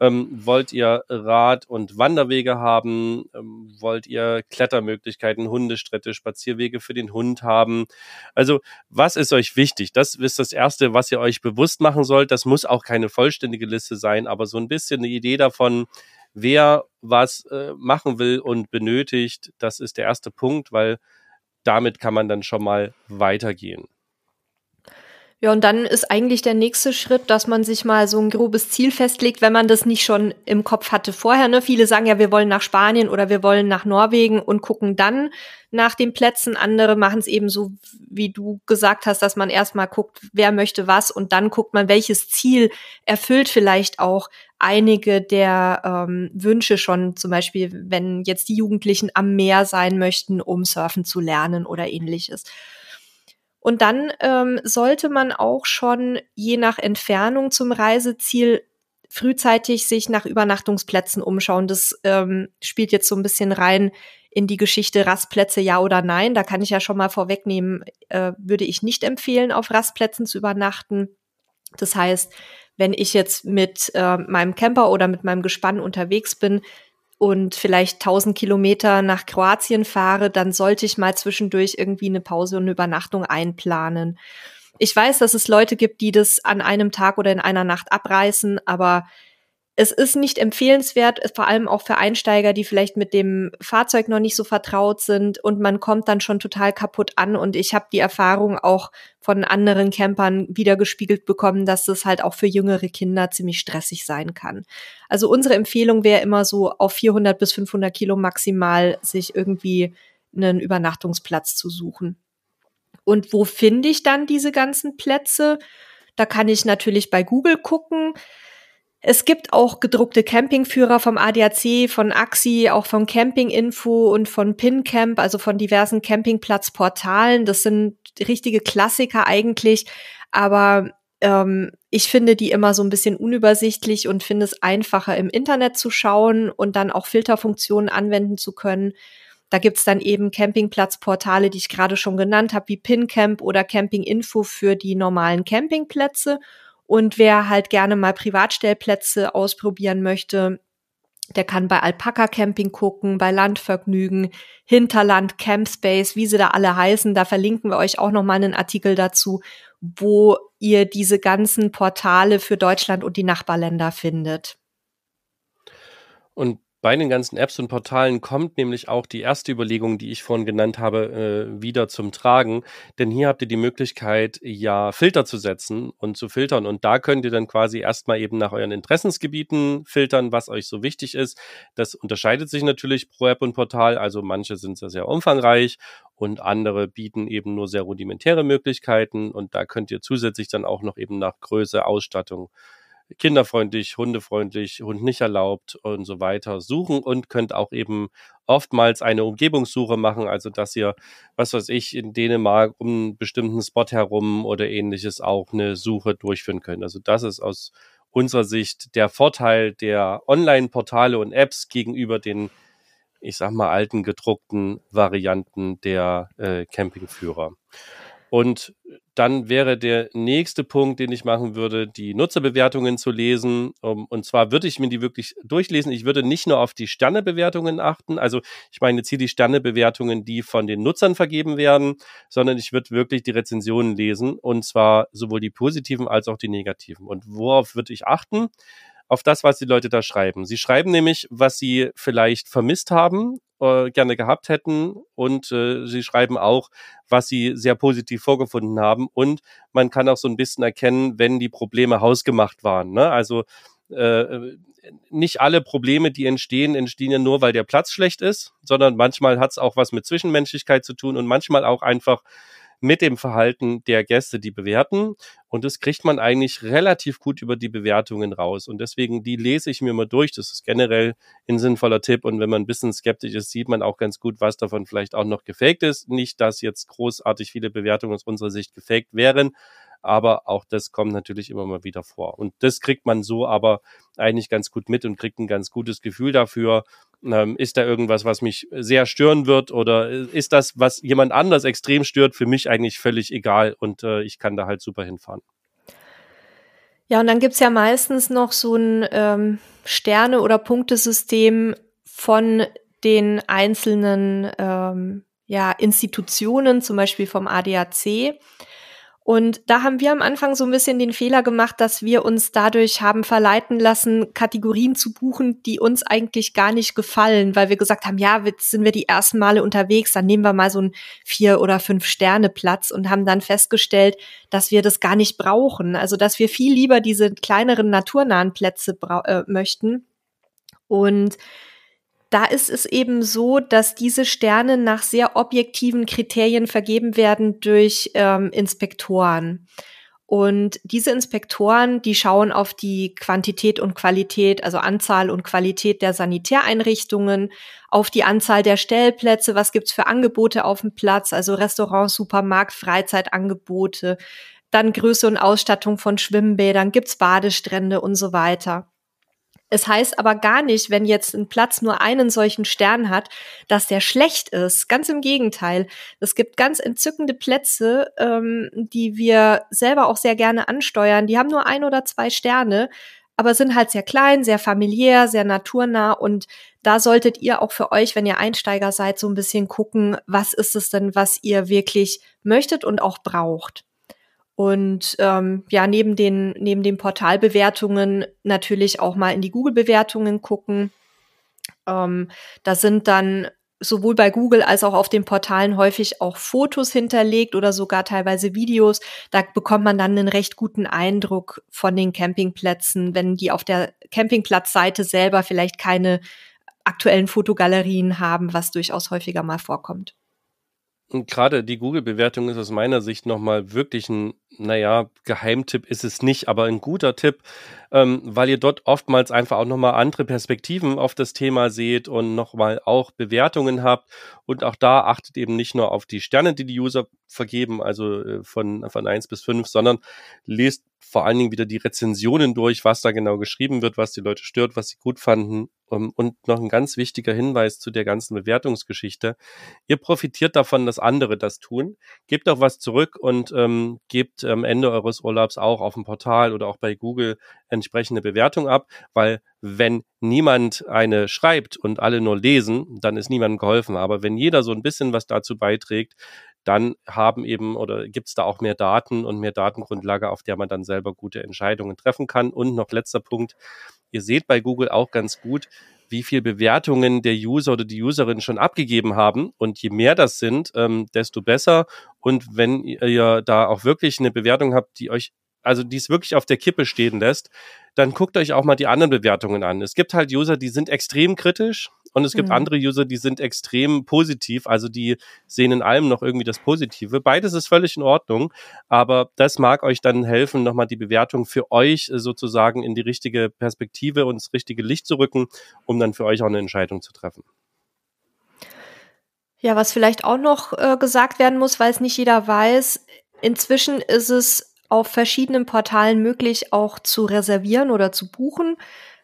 Ähm, wollt ihr Rad- und Wanderwege haben? Ähm, wollt ihr Klettermöglichkeiten, Hundestritte, Spazierwege für den Hund haben? Also, was ist euch wichtig? Das ist das Erste, was ihr euch bewusst machen sollt. Das muss auch keine vollständige Liste sein, aber so ein bisschen eine Idee davon, wer was äh, machen will und benötigt, das ist der erste Punkt, weil damit kann man dann schon mal weitergehen. Ja, und dann ist eigentlich der nächste Schritt, dass man sich mal so ein grobes Ziel festlegt, wenn man das nicht schon im Kopf hatte vorher. Ne? Viele sagen ja, wir wollen nach Spanien oder wir wollen nach Norwegen und gucken dann nach den Plätzen. Andere machen es eben so, wie du gesagt hast, dass man erstmal guckt, wer möchte was und dann guckt man, welches Ziel erfüllt vielleicht auch einige der ähm, Wünsche schon, zum Beispiel, wenn jetzt die Jugendlichen am Meer sein möchten, um surfen zu lernen oder ähnliches. Und dann ähm, sollte man auch schon je nach Entfernung zum Reiseziel frühzeitig sich nach Übernachtungsplätzen umschauen. Das ähm, spielt jetzt so ein bisschen rein in die Geschichte Rastplätze ja oder nein. Da kann ich ja schon mal vorwegnehmen, äh, würde ich nicht empfehlen, auf Rastplätzen zu übernachten. Das heißt, wenn ich jetzt mit äh, meinem Camper oder mit meinem Gespann unterwegs bin, und vielleicht 1000 Kilometer nach Kroatien fahre, dann sollte ich mal zwischendurch irgendwie eine Pause und eine Übernachtung einplanen. Ich weiß, dass es Leute gibt, die das an einem Tag oder in einer Nacht abreißen, aber es ist nicht empfehlenswert, vor allem auch für Einsteiger, die vielleicht mit dem Fahrzeug noch nicht so vertraut sind und man kommt dann schon total kaputt an. Und ich habe die Erfahrung auch von anderen Campern wiedergespiegelt bekommen, dass es halt auch für jüngere Kinder ziemlich stressig sein kann. Also unsere Empfehlung wäre immer so auf 400 bis 500 Kilo maximal sich irgendwie einen Übernachtungsplatz zu suchen. Und wo finde ich dann diese ganzen Plätze? Da kann ich natürlich bei Google gucken. Es gibt auch gedruckte Campingführer vom ADAC, von AXI, auch von Campinginfo und von PinCamp, also von diversen Campingplatzportalen. Das sind richtige Klassiker eigentlich, aber ähm, ich finde die immer so ein bisschen unübersichtlich und finde es einfacher im Internet zu schauen und dann auch Filterfunktionen anwenden zu können. Da gibt's dann eben Campingplatzportale, die ich gerade schon genannt habe, wie PinCamp oder Campinginfo für die normalen Campingplätze. Und wer halt gerne mal Privatstellplätze ausprobieren möchte, der kann bei Alpaka Camping gucken, bei Landvergnügen, Hinterland, Campspace, wie sie da alle heißen. Da verlinken wir euch auch nochmal einen Artikel dazu, wo ihr diese ganzen Portale für Deutschland und die Nachbarländer findet. Und bei den ganzen Apps und Portalen kommt nämlich auch die erste Überlegung, die ich vorhin genannt habe, äh, wieder zum Tragen. Denn hier habt ihr die Möglichkeit, ja, Filter zu setzen und zu filtern. Und da könnt ihr dann quasi erstmal eben nach euren Interessensgebieten filtern, was euch so wichtig ist. Das unterscheidet sich natürlich pro App und Portal. Also manche sind sehr, sehr umfangreich und andere bieten eben nur sehr rudimentäre Möglichkeiten. Und da könnt ihr zusätzlich dann auch noch eben nach Größe, Ausstattung kinderfreundlich, hundefreundlich, Hund nicht erlaubt und so weiter suchen und könnt auch eben oftmals eine Umgebungssuche machen, also dass ihr, was weiß ich, in Dänemark um einen bestimmten Spot herum oder ähnliches auch eine Suche durchführen könnt. Also das ist aus unserer Sicht der Vorteil der Online-Portale und Apps gegenüber den, ich sag mal, alten gedruckten Varianten der äh, Campingführer. Und dann wäre der nächste Punkt, den ich machen würde, die Nutzerbewertungen zu lesen. und zwar würde ich mir die wirklich durchlesen. Ich würde nicht nur auf die Sternebewertungen achten. Also ich meine jetzt hier die Sternebewertungen, die von den Nutzern vergeben werden, sondern ich würde wirklich die Rezensionen lesen. Und zwar sowohl die positiven als auch die negativen. Und worauf würde ich achten? Auf das, was die Leute da schreiben. Sie schreiben nämlich, was sie vielleicht vermisst haben, äh, gerne gehabt hätten und äh, sie schreiben auch, was sie sehr positiv vorgefunden haben und man kann auch so ein bisschen erkennen, wenn die Probleme hausgemacht waren. Ne? Also äh, nicht alle Probleme, die entstehen, entstehen ja nur, weil der Platz schlecht ist, sondern manchmal hat es auch was mit Zwischenmenschlichkeit zu tun und manchmal auch einfach mit dem Verhalten der Gäste, die bewerten. Und das kriegt man eigentlich relativ gut über die Bewertungen raus. Und deswegen, die lese ich mir mal durch. Das ist generell ein sinnvoller Tipp. Und wenn man ein bisschen skeptisch ist, sieht man auch ganz gut, was davon vielleicht auch noch gefaked ist. Nicht, dass jetzt großartig viele Bewertungen aus unserer Sicht gefaked wären, aber auch das kommt natürlich immer mal wieder vor. Und das kriegt man so aber eigentlich ganz gut mit und kriegt ein ganz gutes Gefühl dafür. Ähm, ist da irgendwas, was mich sehr stören wird oder ist das, was jemand anders extrem stört, für mich eigentlich völlig egal und äh, ich kann da halt super hinfahren. Ja, und dann gibt's ja meistens noch so ein ähm, Sterne- oder Punktesystem von den einzelnen ähm, ja, Institutionen, zum Beispiel vom ADAC. Und da haben wir am Anfang so ein bisschen den Fehler gemacht, dass wir uns dadurch haben verleiten lassen, Kategorien zu buchen, die uns eigentlich gar nicht gefallen, weil wir gesagt haben, ja, jetzt sind wir die ersten Male unterwegs, dann nehmen wir mal so einen vier oder fünf Sterne Platz und haben dann festgestellt, dass wir das gar nicht brauchen. Also, dass wir viel lieber diese kleineren naturnahen Plätze äh, möchten. Und da ist es eben so, dass diese Sterne nach sehr objektiven Kriterien vergeben werden durch ähm, Inspektoren. Und diese Inspektoren, die schauen auf die Quantität und Qualität, also Anzahl und Qualität der Sanitäreinrichtungen, auf die Anzahl der Stellplätze, was gibt's für Angebote auf dem Platz, also Restaurant, Supermarkt, Freizeitangebote, dann Größe und Ausstattung von Schwimmbädern, gibt's Badestrände und so weiter. Es heißt aber gar nicht, wenn jetzt ein Platz nur einen solchen Stern hat, dass der schlecht ist. Ganz im Gegenteil. Es gibt ganz entzückende Plätze, ähm, die wir selber auch sehr gerne ansteuern. Die haben nur ein oder zwei Sterne, aber sind halt sehr klein, sehr familiär, sehr naturnah und da solltet ihr auch für euch, wenn ihr Einsteiger seid, so ein bisschen gucken, was ist es denn, was ihr wirklich möchtet und auch braucht. Und ähm, ja, neben den, neben den Portalbewertungen natürlich auch mal in die Google-Bewertungen gucken. Ähm, da sind dann sowohl bei Google als auch auf den Portalen häufig auch Fotos hinterlegt oder sogar teilweise Videos. Da bekommt man dann einen recht guten Eindruck von den Campingplätzen, wenn die auf der Campingplatzseite selber vielleicht keine aktuellen Fotogalerien haben, was durchaus häufiger mal vorkommt. Und gerade die Google-Bewertung ist aus meiner Sicht nochmal wirklich ein, naja, Geheimtipp ist es nicht, aber ein guter Tipp, ähm, weil ihr dort oftmals einfach auch nochmal andere Perspektiven auf das Thema seht und nochmal auch Bewertungen habt. Und auch da achtet eben nicht nur auf die Sterne, die die User vergeben, also äh, von, von eins bis fünf, sondern lest vor allen Dingen wieder die Rezensionen durch, was da genau geschrieben wird, was die Leute stört, was sie gut fanden Ähm, und noch ein ganz wichtiger Hinweis zu der ganzen Bewertungsgeschichte. Ihr profitiert davon, dass andere das tun. Gebt auch was zurück und ähm, gebt am Ende eures Urlaubs auch auf dem Portal oder auch bei Google entsprechende Bewertung ab, weil wenn niemand eine schreibt und alle nur lesen, dann ist niemandem geholfen. Aber wenn jeder so ein bisschen was dazu beiträgt, dann haben eben oder gibt es da auch mehr Daten und mehr Datengrundlage, auf der man dann selber gute Entscheidungen treffen kann. Und noch letzter Punkt, ihr seht bei Google auch ganz gut, wie viel Bewertungen der User oder die Userin schon abgegeben haben. Und je mehr das sind, ähm, desto besser. Und wenn ihr da auch wirklich eine Bewertung habt, die euch also die es wirklich auf der Kippe stehen lässt, dann guckt euch auch mal die anderen Bewertungen an. Es gibt halt User, die sind extrem kritisch und es gibt mhm. andere User, die sind extrem positiv, also die sehen in allem noch irgendwie das Positive. Beides ist völlig in Ordnung, aber das mag euch dann helfen, nochmal die Bewertung für euch sozusagen in die richtige Perspektive und das richtige Licht zu rücken, um dann für euch auch eine Entscheidung zu treffen. Ja, was vielleicht auch noch äh, gesagt werden muss, weil es nicht jeder weiß, inzwischen ist es auf verschiedenen Portalen möglich, auch zu reservieren oder zu buchen.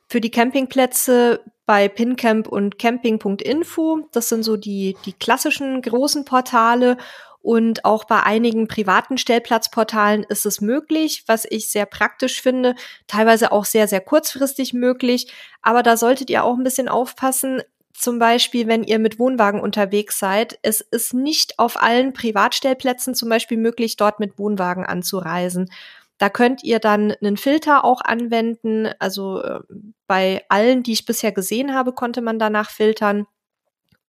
Für die Campingplätze bei Pincamp und camping.info. Das sind so die, die klassischen großen Portale. Und auch bei einigen privaten Stellplatzportalen ist es möglich, was ich sehr praktisch finde, teilweise auch sehr, sehr kurzfristig möglich. Aber da solltet ihr auch ein bisschen aufpassen zum Beispiel, wenn ihr mit Wohnwagen unterwegs seid, es ist nicht auf allen Privatstellplätzen zum Beispiel möglich, dort mit Wohnwagen anzureisen. Da könnt ihr dann einen Filter auch anwenden. Also äh, bei allen, die ich bisher gesehen habe, konnte man danach filtern.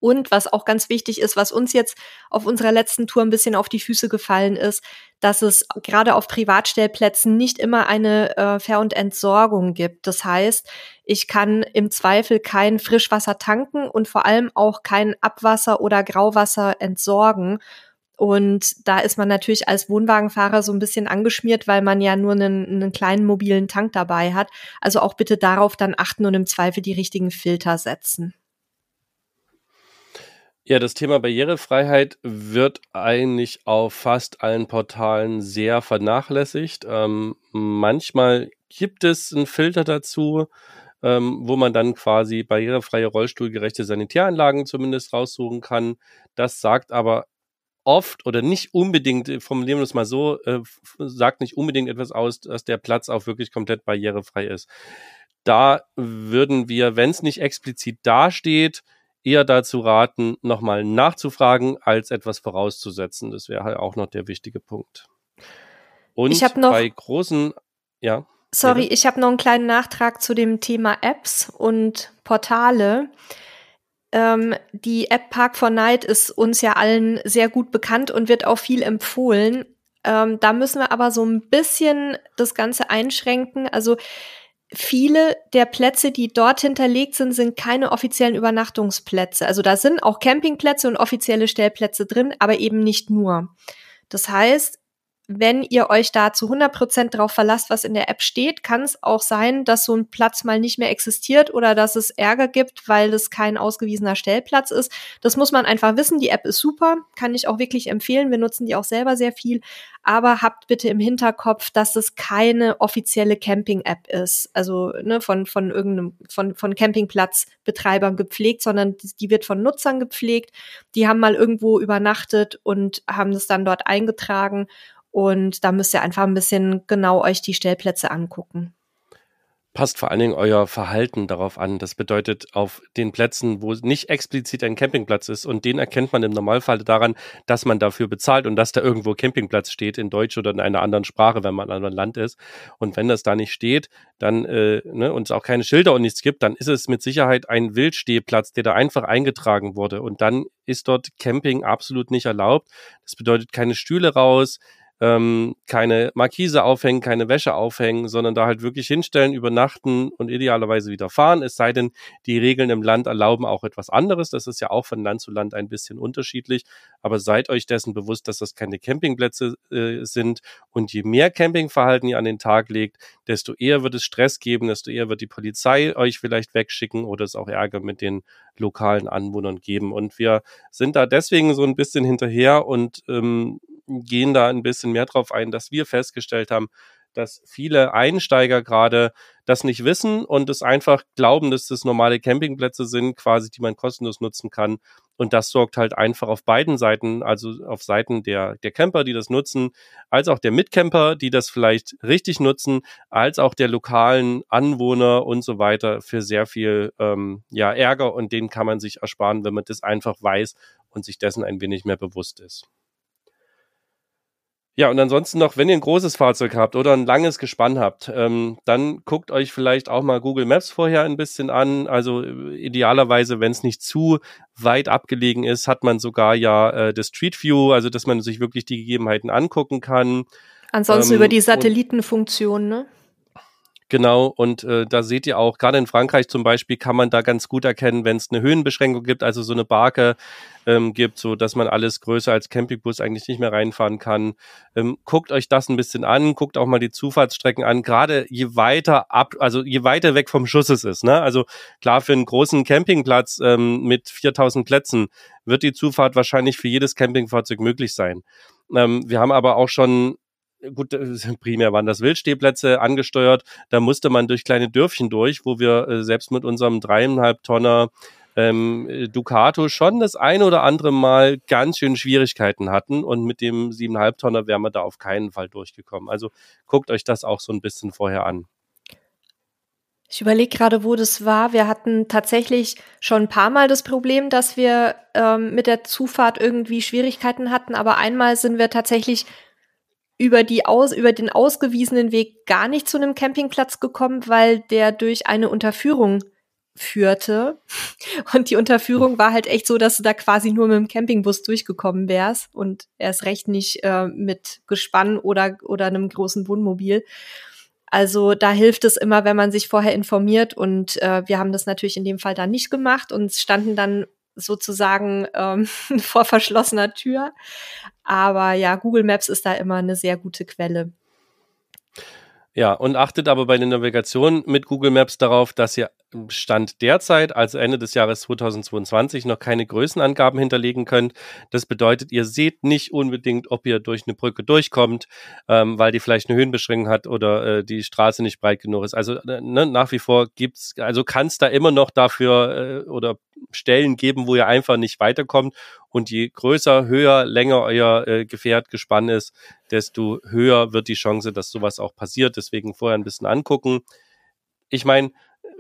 Und was auch ganz wichtig ist, was uns jetzt auf unserer letzten Tour ein bisschen auf die Füße gefallen ist, dass es gerade auf Privatstellplätzen nicht immer eine äh, Ver- und Entsorgung gibt. Das heißt, ich kann im Zweifel kein Frischwasser tanken und vor allem auch kein Abwasser oder Grauwasser entsorgen. Und da ist man natürlich als Wohnwagenfahrer so ein bisschen angeschmiert, weil man ja nur einen, einen, kleinen mobilen Tank dabei hat. Also auch bitte darauf dann achten und im Zweifel die richtigen Filter setzen. Ja, das Thema Barrierefreiheit wird eigentlich auf fast allen Portalen sehr vernachlässigt. Ähm, manchmal gibt es einen Filter dazu, ähm, wo man dann quasi barrierefreie, rollstuhlgerechte Sanitäranlagen zumindest raussuchen kann. Das sagt aber oft oder nicht unbedingt, formulieren wir es mal so, äh, sagt nicht unbedingt etwas aus, dass der Platz auch wirklich komplett barrierefrei ist. Da würden wir, wenn es nicht explizit dasteht, eher dazu raten, nochmal nachzufragen, als etwas vorauszusetzen. Das wäre halt auch noch der wichtige Punkt. Und ich noch, bei großen, ja. Sorry, bitte? ich habe noch einen kleinen Nachtrag zu dem Thema Apps und Portale. Ähm, die App Park for Night ist uns ja allen sehr gut bekannt und wird auch viel empfohlen. Ähm, da müssen wir aber so ein bisschen das Ganze einschränken. Also viele der Plätze, die dort hinterlegt sind, sind keine offiziellen Übernachtungsplätze. Also da sind auch Campingplätze und offizielle Stellplätze drin, aber eben nicht nur. Das heißt, wenn ihr euch da zu 100 Prozent drauf verlasst, was in der App steht, kann es auch sein, dass so ein Platz mal nicht mehr existiert oder dass es Ärger gibt, weil es kein ausgewiesener Stellplatz ist. Das muss man einfach wissen. Die App ist super, kann ich auch wirklich empfehlen. Wir nutzen die auch selber sehr viel. Aber habt bitte im Hinterkopf, dass es keine offizielle Camping-App ist, also ne, von von irgendeinem von von Campingplatzbetreibern gepflegt, sondern die wird von Nutzern gepflegt. Die haben mal irgendwo übernachtet und haben es dann dort eingetragen und da müsst ihr einfach ein bisschen genau euch die Stellplätze angucken. Passt vor allen Dingen euer Verhalten darauf an. Das bedeutet, auf den Plätzen, wo nicht explizit ein Campingplatz ist, und den erkennt man im Normalfall daran, dass man dafür bezahlt und dass da irgendwo Campingplatz steht, in Deutsch oder in einer anderen Sprache, wenn man in einem anderen Land ist. Und wenn das da nicht steht, dann, äh, ne, und es auch keine Schilder und nichts gibt, dann ist es mit Sicherheit ein Wildstehplatz, der da einfach eingetragen wurde. Und dann ist dort Camping absolut nicht erlaubt. Das bedeutet keine Stühle raus, ähm, keine Markise aufhängen, keine Wäsche aufhängen, sondern da halt wirklich hinstellen, übernachten und idealerweise wieder fahren. Es sei denn, die Regeln im Land erlauben auch etwas anderes. Das ist ja auch von Land zu Land ein bisschen unterschiedlich. Aber seid euch dessen bewusst, dass das keine Campingplätze äh, sind. Und je mehr Campingverhalten ihr an den Tag legt, desto eher wird es Stress geben, desto eher wird die Polizei euch vielleicht wegschicken oder es auch Ärger mit den lokalen Anwohnern geben. Und wir sind da deswegen so ein bisschen hinterher und ähm, gehen da ein bisschen mehr drauf ein, dass wir festgestellt haben, dass viele Einsteiger gerade das nicht wissen und es einfach glauben, dass das normale Campingplätze sind, quasi, die man kostenlos nutzen kann. Und das sorgt halt einfach auf beiden Seiten, also auf Seiten der, der Camper, die das nutzen, als auch der Mitcamper, die das vielleicht richtig nutzen, als auch der lokalen Anwohner und so weiter für sehr viel ähm, ja, Ärger und den kann man sich ersparen, wenn man das einfach weiß und sich dessen ein wenig mehr bewusst ist. Ja, und ansonsten noch, wenn ihr ein großes Fahrzeug habt oder ein langes Gespann habt, ähm, dann guckt euch vielleicht auch mal Google Maps vorher ein bisschen an. Also äh, idealerweise, wenn es nicht zu weit abgelegen ist, hat man sogar ja äh, das Street View, also dass man sich wirklich die Gegebenheiten angucken kann. Ansonsten ähm, über die Satellitenfunktion, ne? Genau, und äh, da seht ihr auch, gerade in Frankreich zum Beispiel kann man da ganz gut erkennen, wenn es eine Höhenbeschränkung gibt, also so eine Barke ähm, gibt, so dass man alles größer als Campingbus eigentlich nicht mehr reinfahren kann. Ähm, guckt euch das ein bisschen an, guckt auch mal die Zufahrtsstrecken an, gerade je weiter ab, also je weiter weg vom Schuss es ist. Ne? Also klar, für einen großen Campingplatz ähm, mit 4000 Plätzen wird die Zufahrt wahrscheinlich für jedes Campingfahrzeug möglich sein. Ähm, wir haben aber auch schon gut, primär waren das Wildstehplätze angesteuert. Da musste man durch kleine Dörfchen durch, wo wir äh, selbst mit unserem dreieinhalb Tonner ähm, Ducato schon das ein oder andere Mal ganz schön Schwierigkeiten hatten und mit dem siebeneinhalb Tonner wären wir da auf keinen Fall durchgekommen. Also guckt euch das auch so ein bisschen vorher an. Ich überlege gerade, wo das war. Wir hatten tatsächlich schon ein paar Mal das Problem, dass wir ähm, mit der Zufahrt irgendwie Schwierigkeiten hatten, aber einmal sind wir tatsächlich über die aus, über den ausgewiesenen Weg gar nicht zu einem Campingplatz gekommen, weil der durch eine Unterführung führte. Und die Unterführung war halt echt so, dass du da quasi nur mit dem Campingbus durchgekommen wärst und erst recht nicht äh, mit Gespann oder, oder einem großen Wohnmobil. Also da hilft es immer, wenn man sich vorher informiert und äh, wir haben das natürlich in dem Fall dann nicht gemacht und standen dann sozusagen ähm, vor verschlossener Tür. Aber ja, Google Maps ist da immer eine sehr gute Quelle. Ja, und achtet aber bei der Navigation mit Google Maps darauf, dass ihr Stand derzeit, also Ende des Jahres 2022, noch keine Größenangaben hinterlegen könnt. Das bedeutet, ihr seht nicht unbedingt, ob ihr durch eine Brücke durchkommt, ähm, weil die vielleicht eine Höhenbeschränkung hat oder äh, die Straße nicht breit genug ist. Also äh, ne, nach wie vor gibt's, also kann es da immer noch dafür äh, oder Stellen geben, wo ihr einfach nicht weiterkommt. Und je größer, höher, länger euer äh, Gefährt gespannt ist, desto höher wird die Chance, dass sowas auch passiert. Deswegen vorher ein bisschen angucken. Ich meine,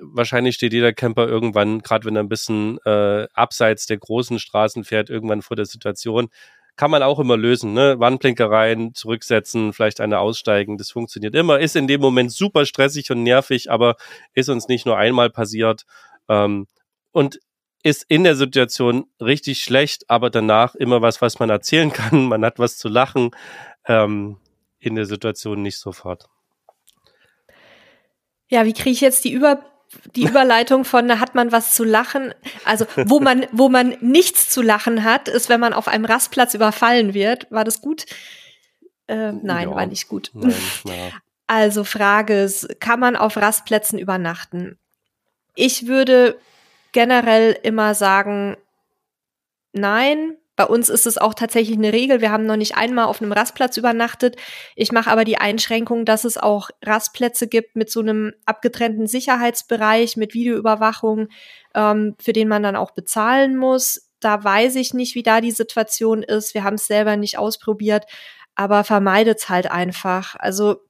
wahrscheinlich steht jeder Camper irgendwann, gerade wenn er ein bisschen äh, abseits der großen Straßen fährt, irgendwann vor der Situation. Kann man auch immer lösen, ne? Wandblinker rein, zurücksetzen, vielleicht eine aussteigen. Das funktioniert immer. Ist in dem Moment super stressig und nervig, aber ist uns nicht nur einmal passiert. Ähm, und ist in der Situation richtig schlecht, aber danach immer was, was man erzählen kann. Man hat was zu lachen. Ähm, in der Situation nicht sofort. Ja, wie kriege ich jetzt die Über die Überleitung von da hat man was zu lachen. Also wo man wo man nichts zu lachen hat, ist, wenn man auf einem Rastplatz überfallen wird. War das gut? Äh, nein, ja. war nicht gut. Nein, also Frage, kann man auf Rastplätzen übernachten? Ich würde generell immer sagen, nein, bei uns ist es auch tatsächlich eine Regel. Wir haben noch nicht einmal auf einem Rastplatz übernachtet. Ich mache aber die Einschränkung, dass es auch Rastplätze gibt mit so einem abgetrennten Sicherheitsbereich, mit Videoüberwachung, ähm, für den man dann auch bezahlen muss. Da weiß ich nicht, wie da die Situation ist. Wir haben es selber nicht ausprobiert, aber vermeidet es halt einfach. Also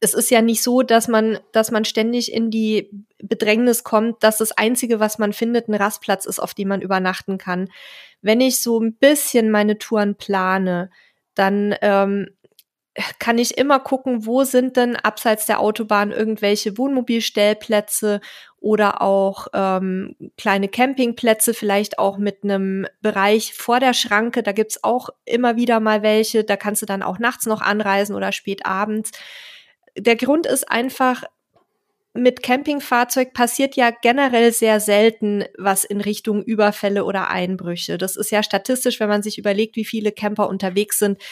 es ist ja nicht so, dass man, dass man ständig in die Bedrängnis kommt, dass das Einzige, was man findet, ein Rastplatz ist, auf dem man übernachten kann. Wenn ich so ein bisschen meine Touren plane, dann ähm, kann ich immer gucken, wo sind denn abseits der Autobahn irgendwelche Wohnmobilstellplätze oder auch ähm, kleine Campingplätze, vielleicht auch mit einem Bereich vor der Schranke. Da gibt's auch immer wieder mal welche. Da kannst du dann auch nachts noch anreisen oder spät abends der Grund ist einfach, mit Campingfahrzeug passiert ja generell sehr selten was in Richtung Überfälle oder Einbrüche. Das ist ja statistisch, wenn man sich überlegt, wie viele Camper unterwegs sind,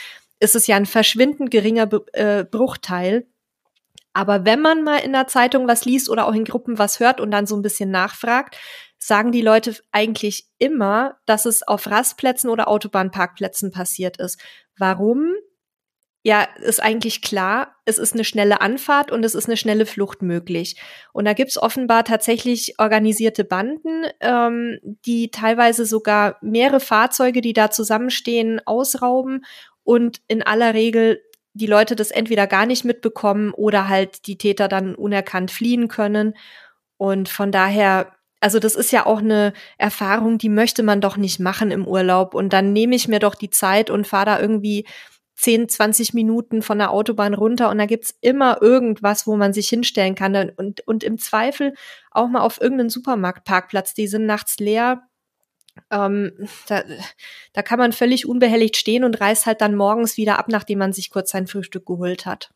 ist es ja ein verschwindend geringer äh, Bruchteil. Aber wenn man mal in der Zeitung was liest oder auch in Gruppen was hört und dann so ein bisschen nachfragt, sagen die Leute eigentlich immer, dass es auf Rastplätzen oder Autobahnparkplätzen passiert ist. Warum? Ja, ist eigentlich klar, es ist eine schnelle Anfahrt und es ist eine schnelle Flucht möglich. Und da gibt's offenbar tatsächlich organisierte Banden, ähm, die teilweise sogar mehrere Fahrzeuge, die da zusammenstehen, ausrauben und in aller Regel die Leute das entweder gar nicht mitbekommen oder halt die Täter dann unerkannt fliehen können. Und von daher, also das ist ja auch eine Erfahrung, die möchte man doch nicht machen im Urlaub. Und dann nehme ich mir doch die Zeit und fahre da irgendwie 10, 20 Minuten von der Autobahn runter und da gibt's immer irgendwas, wo man sich hinstellen kann. Und, und im Zweifel auch mal auf irgendeinen Supermarktparkplatz, die sind nachts leer. Ähm, da, da kann man völlig unbehelligt stehen und reist halt dann morgens wieder ab, nachdem man sich kurz sein Frühstück geholt hat.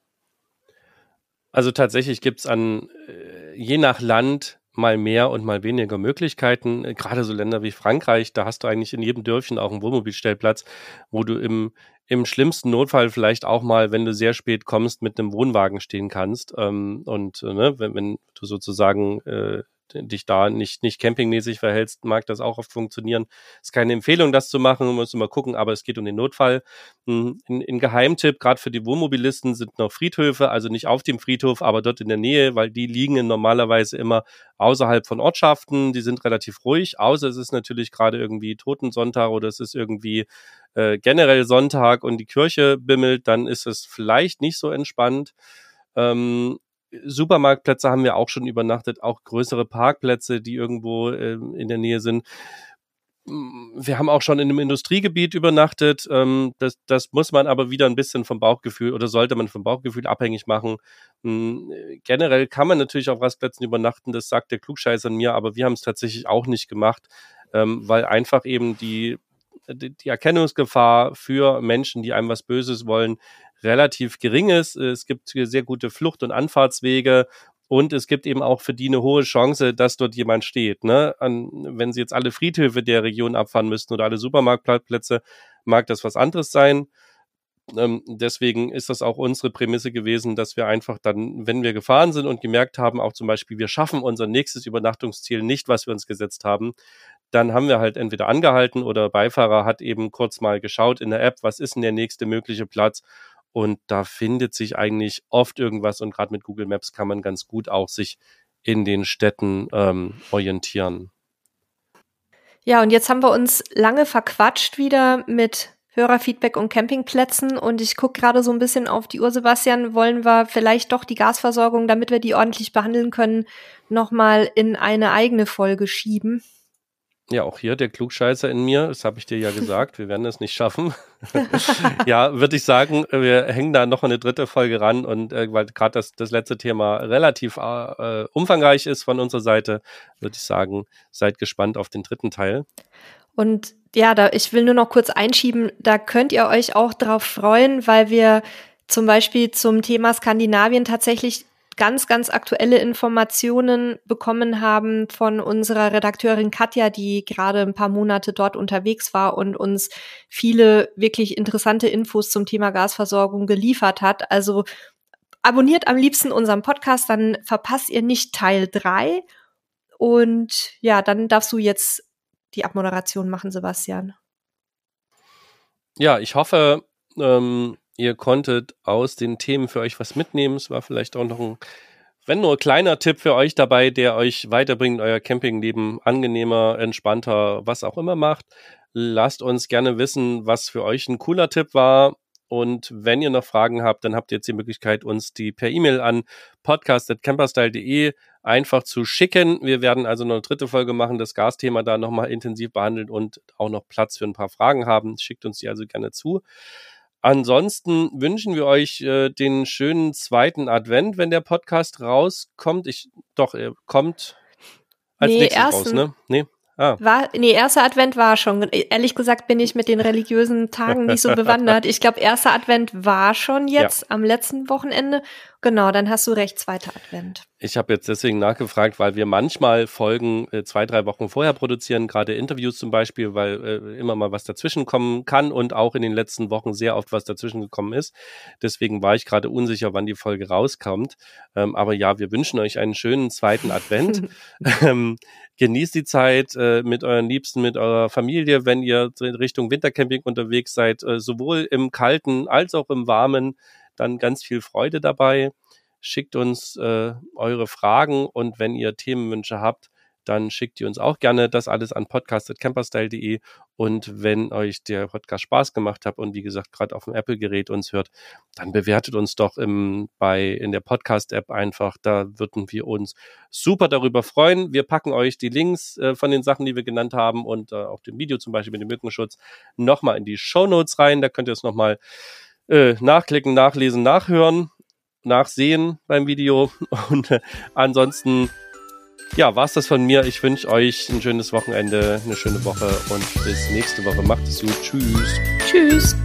Also tatsächlich gibt's an, äh, je nach Land, mal mehr und mal weniger Möglichkeiten. Äh, gerade so Länder wie Frankreich, da hast du eigentlich in jedem Dörfchen auch einen Wohnmobilstellplatz, wo du im, im schlimmsten Notfall vielleicht auch mal, wenn du sehr spät kommst, mit einem Wohnwagen stehen kannst. Ähm, und äh, ne, wenn, wenn du sozusagen äh, dich da nicht, nicht campingmäßig verhältst, mag das auch oft funktionieren. Ist keine Empfehlung, das zu machen, musst du mal gucken, aber es geht um den Notfall. Hm, in, in Geheimtipp, gerade für die Wohnmobilisten sind noch Friedhöfe, also nicht auf dem Friedhof, aber dort in der Nähe, weil die liegen normalerweise immer außerhalb von Ortschaften, die sind relativ ruhig, außer es ist natürlich gerade irgendwie Totensonntag oder es ist irgendwie äh, generell Sonntag und die Kirche bimmelt, dann ist es vielleicht nicht so entspannt. Ähm, Supermarktplätze haben wir auch schon übernachtet, auch größere Parkplätze, die irgendwo äh, in der Nähe sind. Mm, wir haben auch schon in einem Industriegebiet übernachtet. Ähm, das, das muss man aber wieder ein bisschen vom Bauchgefühl oder sollte man vom Bauchgefühl abhängig machen. Ähm, generell kann man natürlich auf Rastplätzen übernachten, das sagt der Klugscheißer mir, aber wir haben es tatsächlich auch nicht gemacht, ähm, weil einfach eben die die Erkennungsgefahr für Menschen, die einem was Böses wollen, relativ gering ist. Es gibt sehr gute Flucht- und Anfahrtswege und es gibt eben auch für die eine hohe Chance, dass dort jemand steht. Ne? An, wenn sie jetzt alle Friedhöfe der Region abfahren müssten oder alle Supermarktplätze, mag das was anderes sein. Ähm, deswegen ist das auch unsere Prämisse gewesen, dass wir einfach dann, wenn wir gefahren sind und gemerkt haben, auch zum Beispiel, wir schaffen unser nächstes Übernachtungsziel nicht, was wir uns gesetzt haben, dann haben wir halt entweder angehalten oder Beifahrer hat eben kurz mal geschaut in der App, was ist denn der nächste mögliche Platz und da findet sich eigentlich oft irgendwas und gerade mit Google Maps kann man ganz gut auch sich in den Städten ähm, orientieren. Ja, und jetzt haben wir uns lange verquatscht wieder mit Hörerfeedback und Campingplätzen und ich gucke gerade so ein bisschen auf die Uhr, Sebastian. Wollen wir vielleicht doch die Gasversorgung, damit wir die ordentlich behandeln können, nochmal in eine eigene Folge schieben? Ja, auch hier der Klugscheißer in mir, das habe ich dir ja gesagt, wir werden es nicht schaffen. ja, würde ich sagen, wir hängen da noch eine dritte Folge ran und äh, weil gerade das, das letzte Thema relativ äh, umfangreich ist von unserer Seite, würde ich sagen, seid gespannt auf den dritten Teil. Und ja, da, ich will nur noch kurz einschieben, da könnt ihr euch auch drauf freuen, weil wir zum Beispiel zum Thema Skandinavien tatsächlich ganz, ganz aktuelle Informationen bekommen haben von unserer Redakteurin Katja, die gerade ein paar Monate dort unterwegs war und uns viele wirklich interessante Infos zum Thema Gasversorgung geliefert hat. Also abonniert am liebsten unseren Podcast, dann verpasst ihr nicht Teil drei Und ja, dann darfst du jetzt die Abmoderation machen, Sebastian. Ja, ich hoffe, ähm, ihr konntet aus den Themen für euch was mitnehmen. Es war vielleicht auch noch ein, wenn nur ein kleiner Tipp für euch dabei, der euch weiterbringt, euer Campingleben angenehmer, entspannter, was auch immer macht. Lasst uns gerne wissen, was für euch ein cooler Tipp war. Und wenn ihr noch Fragen habt, dann habt ihr jetzt die Möglichkeit, uns die per E-Mail an podcast.camperstyle.de einfach zu schicken. Wir werden also noch eine dritte Folge machen, das Gasthema da nochmal intensiv behandeln und auch noch Platz für ein paar Fragen haben. Schickt uns die also gerne zu. Ansonsten wünschen wir euch äh, den schönen zweiten Advent, wenn der Podcast rauskommt. Ich doch, er kommt als nee, nächstes ersten, raus, ne? Nee. Ah. War, nee, erster Advent war schon. Ehrlich gesagt bin ich mit den religiösen Tagen nicht so bewandert. Ich glaube, erster Advent war schon jetzt ja. am letzten Wochenende Genau, dann hast du recht, zweiter Advent. Ich habe jetzt deswegen nachgefragt, weil wir manchmal Folgen äh, zwei, drei Wochen vorher produzieren, gerade Interviews zum Beispiel, weil äh, immer mal was dazwischen kommen kann und auch in den letzten Wochen sehr oft was dazwischen gekommen ist. Deswegen war ich gerade unsicher, wann die Folge rauskommt. Ähm, aber ja, wir wünschen euch einen schönen zweiten Advent. ähm, genießt die Zeit äh, mit euren Liebsten, mit eurer Familie, wenn ihr Richtung Wintercamping unterwegs seid, äh, sowohl im kalten als auch im warmen dann ganz viel Freude dabei. Schickt uns äh, eure Fragen und wenn ihr Themenwünsche habt, dann schickt ihr uns auch gerne das alles an podcast.camperstyle.de und wenn euch der Podcast Spaß gemacht hat und wie gesagt gerade auf dem Apple-Gerät uns hört, dann bewertet uns doch im, bei, in der Podcast-App einfach. Da würden wir uns super darüber freuen. Wir packen euch die Links äh, von den Sachen, die wir genannt haben und äh, auch dem Video zum Beispiel mit dem Mückenschutz nochmal in die Show Notes rein. Da könnt ihr es nochmal äh, nachklicken, nachlesen, nachhören, nachsehen beim Video. Und äh, ansonsten, ja, war's das von mir. Ich wünsche euch ein schönes Wochenende, eine schöne Woche und bis nächste Woche. Macht es gut. Tschüss. Tschüss.